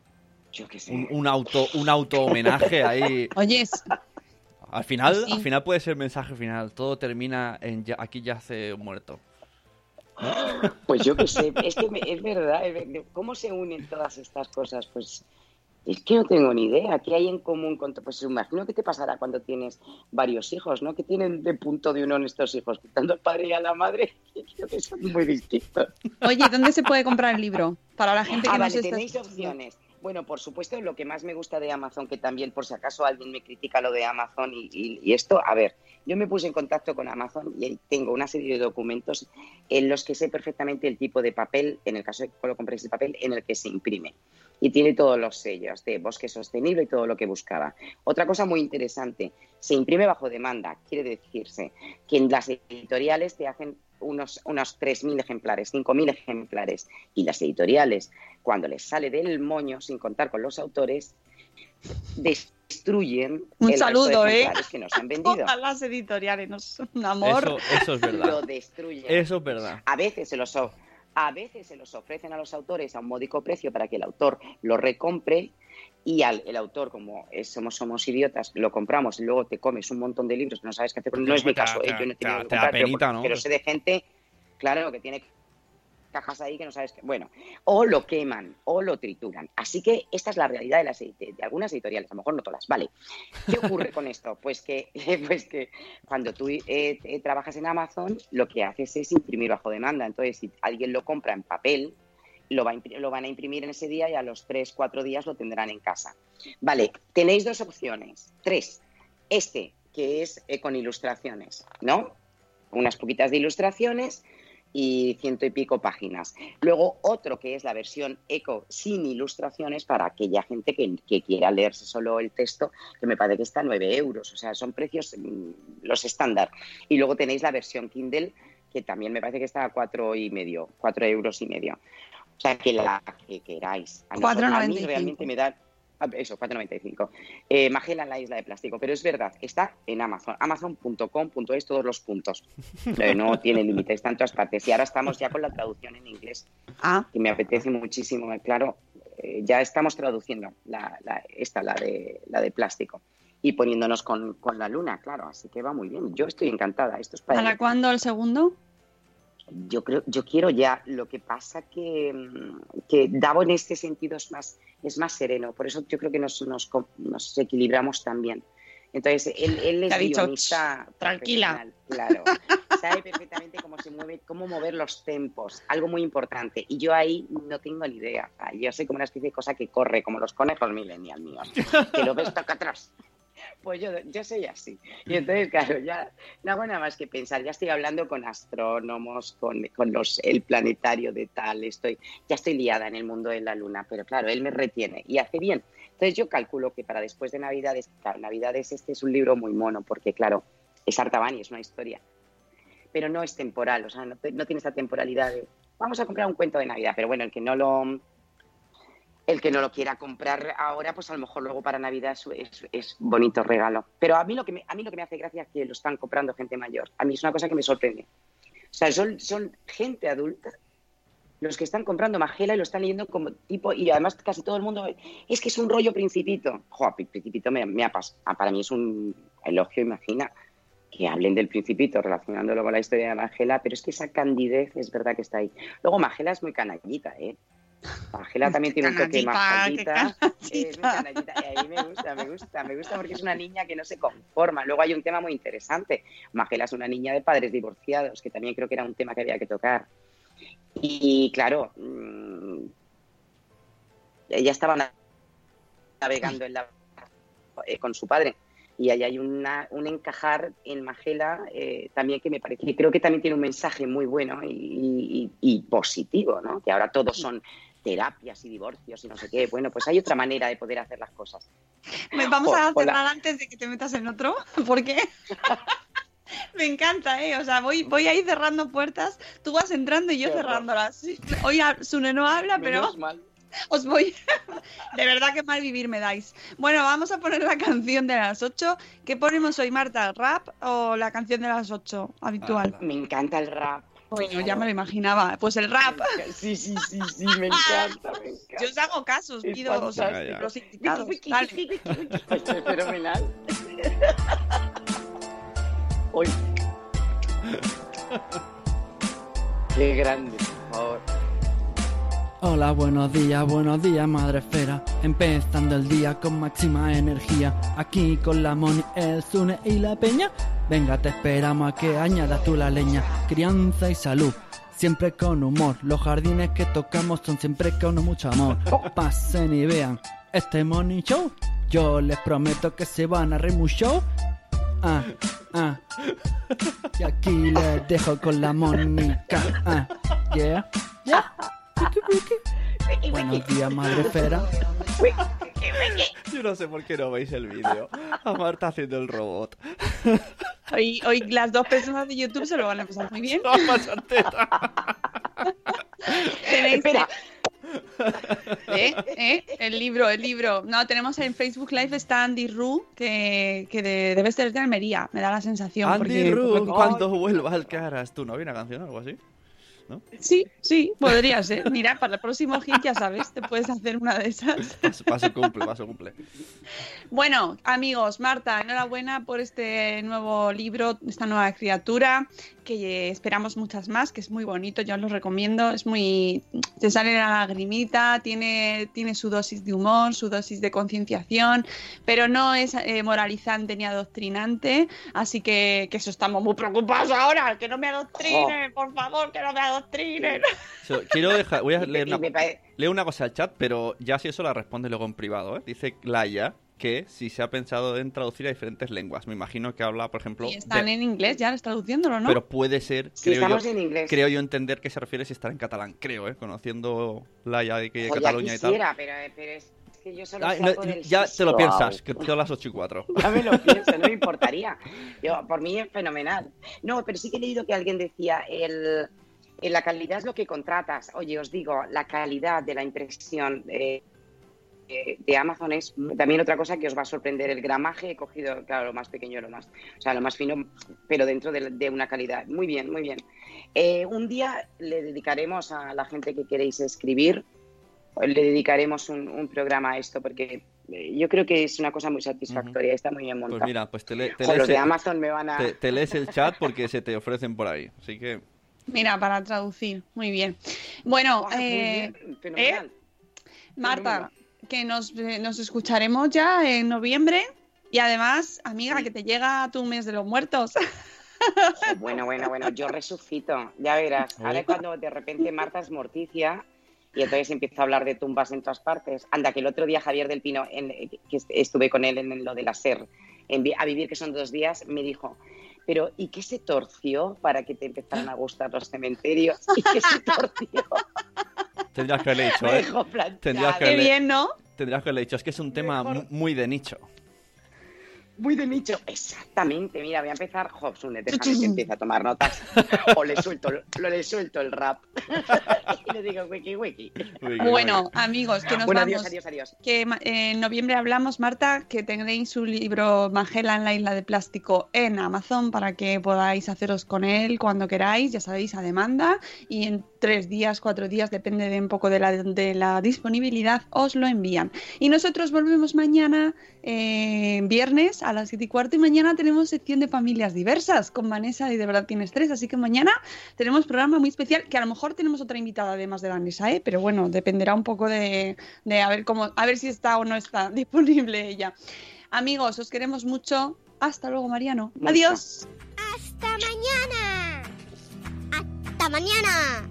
Yo qué sé. Un, un auto un auto homenaje ahí. Oye, Al final, sí. al final puede ser el mensaje final. Todo termina en ya- aquí yace un muerto. Pues yo qué sé, es que me- es verdad, ¿cómo se unen todas estas cosas? Pues es que no tengo ni idea. ¿Qué hay en común? Con, pues imagino que te pasará cuando tienes varios hijos, ¿no? ¿Qué tienen de punto de unión estos hijos? Quitando al padre y a la madre, creo que son muy distintos. oye, ¿dónde se puede comprar el libro? Para la gente que Ah, nos vale, está tenéis opciones. Bueno, por supuesto, lo que más me gusta de Amazon, que también por si acaso alguien me critica lo de Amazon y, y- y esto, a ver, yo me puse en contacto con Amazon y ahí tengo una serie de documentos en los que sé perfectamente el tipo de papel, en el caso de que lo compréis el papel, en el que se imprime. Y tiene todos los sellos de bosque sostenible y todo lo que buscaba. Otra cosa muy interesante, se imprime bajo demanda, quiere decirse que en las editoriales te hacen unos, unos 3.000 ejemplares, 5.000 ejemplares, y las editoriales, cuando les sale del moño, sin contar con los autores, destruyen Un el resto de saludo, ¿eh? ejemplares que nos han vendido. Todas las editoriales, no son un amor. Eso, eso es verdad. Lo destruyen. Eso es verdad. A veces se los a veces se los ofrecen a los autores a un módico precio para que el autor lo recompre y al el autor como es- somos somos idiotas lo compramos y luego te comes un montón de libros que no sabes qué hacer no es mi caso ¿eh? yo no he tenido que comprar, pero, ¿no? pero sé de gente claro que tiene cajas ahí que no sabes qué bueno o lo queman o lo trituran así que esta es la realidad de las de, de algunas editoriales a lo mejor no todas vale ¿Qué ocurre con esto? Pues que, pues que cuando tú eh, eh, trabajas en Amazon, lo que haces es imprimir bajo demanda. Entonces, si alguien lo compra en papel, lo, va lo van a imprimir en ese día y a los 3, 4 días lo tendrán en casa. Vale, tenéis dos opciones. Tres. Este, que es eh, con ilustraciones, ¿no? Unas poquitas de ilustraciones y ciento y pico páginas. Luego otro que es la versión eco sin ilustraciones para aquella gente que, que quiera leerse solo el texto, que me parece que está a 9 euros, o sea, son precios mm, los estándar. Y luego tenéis la versión Kindle, que también me parece que está a cuatro y medio, cuatro euros y medio. O sea, que la que queráis. A, nosotros- a mí 4,95. realmente me da... ah, Eso, 4,95. Eh, Magela en la isla de plástico. Pero es verdad, está en Amazon. Amazon.com.es todos los puntos. No tiene límite, está en todas partes. Y ahora estamos ya con la traducción en inglés, Ah, que me apetece muchísimo. eh, Claro, eh, ya estamos traduciendo la, la- esta, la de, la de plástico. Y poniéndonos con, con la luna, claro. Así que va muy bien. Yo estoy encantada. Esto es para ¿Para cuándo el segundo? Yo creo, yo quiero ya. Lo que pasa que, que Davo en este sentido es más, es más sereno. Por eso yo creo que nos, nos, nos equilibramos también. Entonces, él, él es dicho, guionista tranquila. Claro. Sabe perfectamente cómo se mueve, cómo mover los tempos, algo muy importante. Y yo ahí no tengo ni idea. Yo soy como una especie de cosa que corre, como los conejos millennial míos. Que lo ves toca atrás. Pues yo, yo soy así. Y entonces, claro, ya no hago nada más que pensar. Ya estoy hablando con astrónomos, con, con los, el planetario de tal. Estoy, ya estoy liada en el mundo de la luna, pero claro, él me retiene y hace bien. Entonces yo calculo que para después de Navidades, claro, Navidades este es un libro muy mono, porque claro, es Artabani, es una historia. Pero no es temporal, o sea, no, no tiene esta temporalidad de vamos a comprar un cuento de Navidad, pero bueno, el que no lo el que no lo quiera comprar ahora, pues a lo mejor luego para Navidad es, bonito regalo. Pero a mí lo que me, a mí lo que me hace gracia es que lo están comprando gente mayor. A mí es una cosa que me sorprende. O sea, son, son gente adulta los que están comprando Magela y lo están leyendo como tipo, y además casi todo el mundo, es que es un rollo principito. Jo, Pi- principito me, ha pas- ah, Para mí es un elogio, imagina, que hablen del principito relacionándolo con la historia de Magela, pero es que esa candidez es verdad que está ahí. Luego Magela es muy canallita, ¿eh? Magela también tiene un toque más Canallita, qué Es muy canallita y a mí me gusta, me gusta, me gusta porque es una niña que no se conforma. Luego hay un tema muy interesante. Magela es una niña de padres divorciados, que también creo que era un tema que había que tocar. Y claro, mm, ella estaba na- navegando en la, eh, con su padre. Y ahí hay una, un encajar en Magela eh, también que me parece, que creo que también tiene un mensaje muy bueno y, y- y positivo, ¿no? Que ahora todos son terapias y divorcios y no sé qué. Bueno, pues hay otra manera de poder hacer las cosas. Me- Vamos a cerrar antes de que te metas en otro, porque me encanta, ¿eh? O sea, voy, voy a ir cerrando puertas, tú vas entrando y yo cerrándolas. Hoy a- Sune no habla, pero Menos mal. os voy. De verdad que mal vivir me dais. Bueno, vamos a poner la canción de las 8. ¿Qué ponemos hoy, Marta? ¿El rap o la canción de las 8 habitual? Me encanta el rap. Bueno, ya me lo imaginaba. Pues el rap. Sí, sí, sí, sí, me encanta, me encanta. Yo os hago caso, os Es pido os- fantástico. los indicados. Es fenomenal. Uy. Qué grande, por favor. Hola, buenos días, buenos días, madre esfera. Empezando el día con máxima energía. Aquí con la Moni, el Zune y la Peña. Venga, te esperamos a que añadas tú la leña. Crianza y salud, siempre con humor. Los jardines que tocamos son siempre con mucho amor. Pasen y vean este Money Show. Yo les prometo que se van a reír mucho. Ah, ah. Y aquí les dejo con la Mónica. Ah, yeah, yeah. Buenos días, madre esfera. Yo no sé por qué no veis el vídeo. A Marta haciendo el robot. Hoy, hoy las dos personas de YouTube se lo van a pasar muy bien. Espera. ¿Eh? ¿Eh? El libro, el libro. No, tenemos en Facebook Live está Andy Ru, que, que de- debe ser de Almería, me da la sensación. Andy porque- Ru, porque- cuando vuelva al caras. ¿Tú no había una canción o algo así? Sí, sí, podría ser. Mira, para el próximo hit ya sabes, te puedes hacer una de esas. Paso, paso cumple, paso cumple. Bueno, amigos, Marta, enhorabuena por este nuevo libro, esta nueva criatura, que esperamos muchas más, que es muy bonito, yo os lo recomiendo, es muy... te sale la lagrimita, tiene, tiene su dosis de humor, su dosis de concienciación, pero no es eh, moralizante ni adoctrinante, así que, que eso estamos muy preocupados ahora, que no me adoctrinen, por favor, que no me adoctrinen. So, quiero dejar, voy a leer una, leo una cosa al chat, pero ya si eso la responde luego en privado, ¿eh? Dice Laia que si se ha pensado en traducir a diferentes lenguas. Me imagino que habla, por ejemplo, Y están de- en inglés ya, traduciéndolo, ¿no? pero puede ser, Sí, creo estamos yo, en inglés. creo yo entender que se refiere si estar en catalán, creo, ¿eh? Conociendo Laia de, que, de Joder, ya Cataluña y tal. quisiera, pero, pero es, que yo solo saco no, del ya te lo piensas, que son las 8 y 4. Ya me lo pienso, no me importaría. Yo, por mí es fenomenal. No, pero sí que he leído que alguien decía, el, en la calidad es lo que contratas. Oye, os digo, la calidad de la impresión eh, de Amazon es también otra cosa que os va a sorprender. El gramaje he cogido, claro, lo más pequeño, lo más, o sea, lo más fino, pero dentro de, de una calidad. Muy bien, muy bien. Eh, un día le dedicaremos a la gente que queréis escribir, le dedicaremos un, un programa a esto porque eh, yo creo que es una cosa muy satisfactoria, está muy bien montado. Pues mira, pues te, le- te Ojo, lees los de el- Amazon me van a... te- te lees el chat porque se te ofrecen por ahí. Así que Mira, para traducir, muy bien. Bueno, muy bien, fenomenal. ¿eh? Marta, que nos, eh, nos escucharemos ya en noviembre y además, amiga, que te llega tu mes de los muertos. Bueno, bueno, bueno, yo resucito, ya verás. Ahora Oh. cuando de repente Marta es morticia y entonces empieza a hablar de tumbas en todas partes. Anda, que el otro día Javier del Pino, en- que est- estuve con él en lo de la SER, en a vivir que son dos días, me dijo, pero ¿y qué se torció para que te empezaran a gustar los cementerios? ¿Y qué se torció? Tendrías que haberle dicho, ¿eh? Tendrías que Qué haberle, bien, ¿no? tendrías que haberle dicho. Es que es un tema mu- muy de nicho. Muy de nicho. Exactamente. Mira, voy a empezar. Hobson, déjame que empiece a tomar notas. O le suelto, lo, le suelto el rap. y le digo wiki wiki. Bueno, amigos, que nos Bueno, vamos. adiós, adiós, adiós. Que ma- en noviembre hablamos, Marta, que tendréis su libro Magellan, la isla de plástico en Amazon para que podáis haceros con él cuando queráis, ya sabéis, a demanda. Y en tres días, cuatro días, depende de un poco de la, de la disponibilidad, os lo envían. Y nosotros volvemos mañana, eh, viernes, a las siete y cuarto. Y mañana tenemos sección de familias diversas con Vanessa y de verdad tienes tres. Así que mañana tenemos programa muy especial que a lo mejor tenemos otra invitada además de Vanessa, ¿eh? pero bueno, dependerá un poco de, de a ver cómo, a ver si está o no está disponible ella. Amigos, os queremos mucho. Hasta luego, Mariano. Mucho. Adiós. ¡Hasta mañana! ¡Hasta mañana!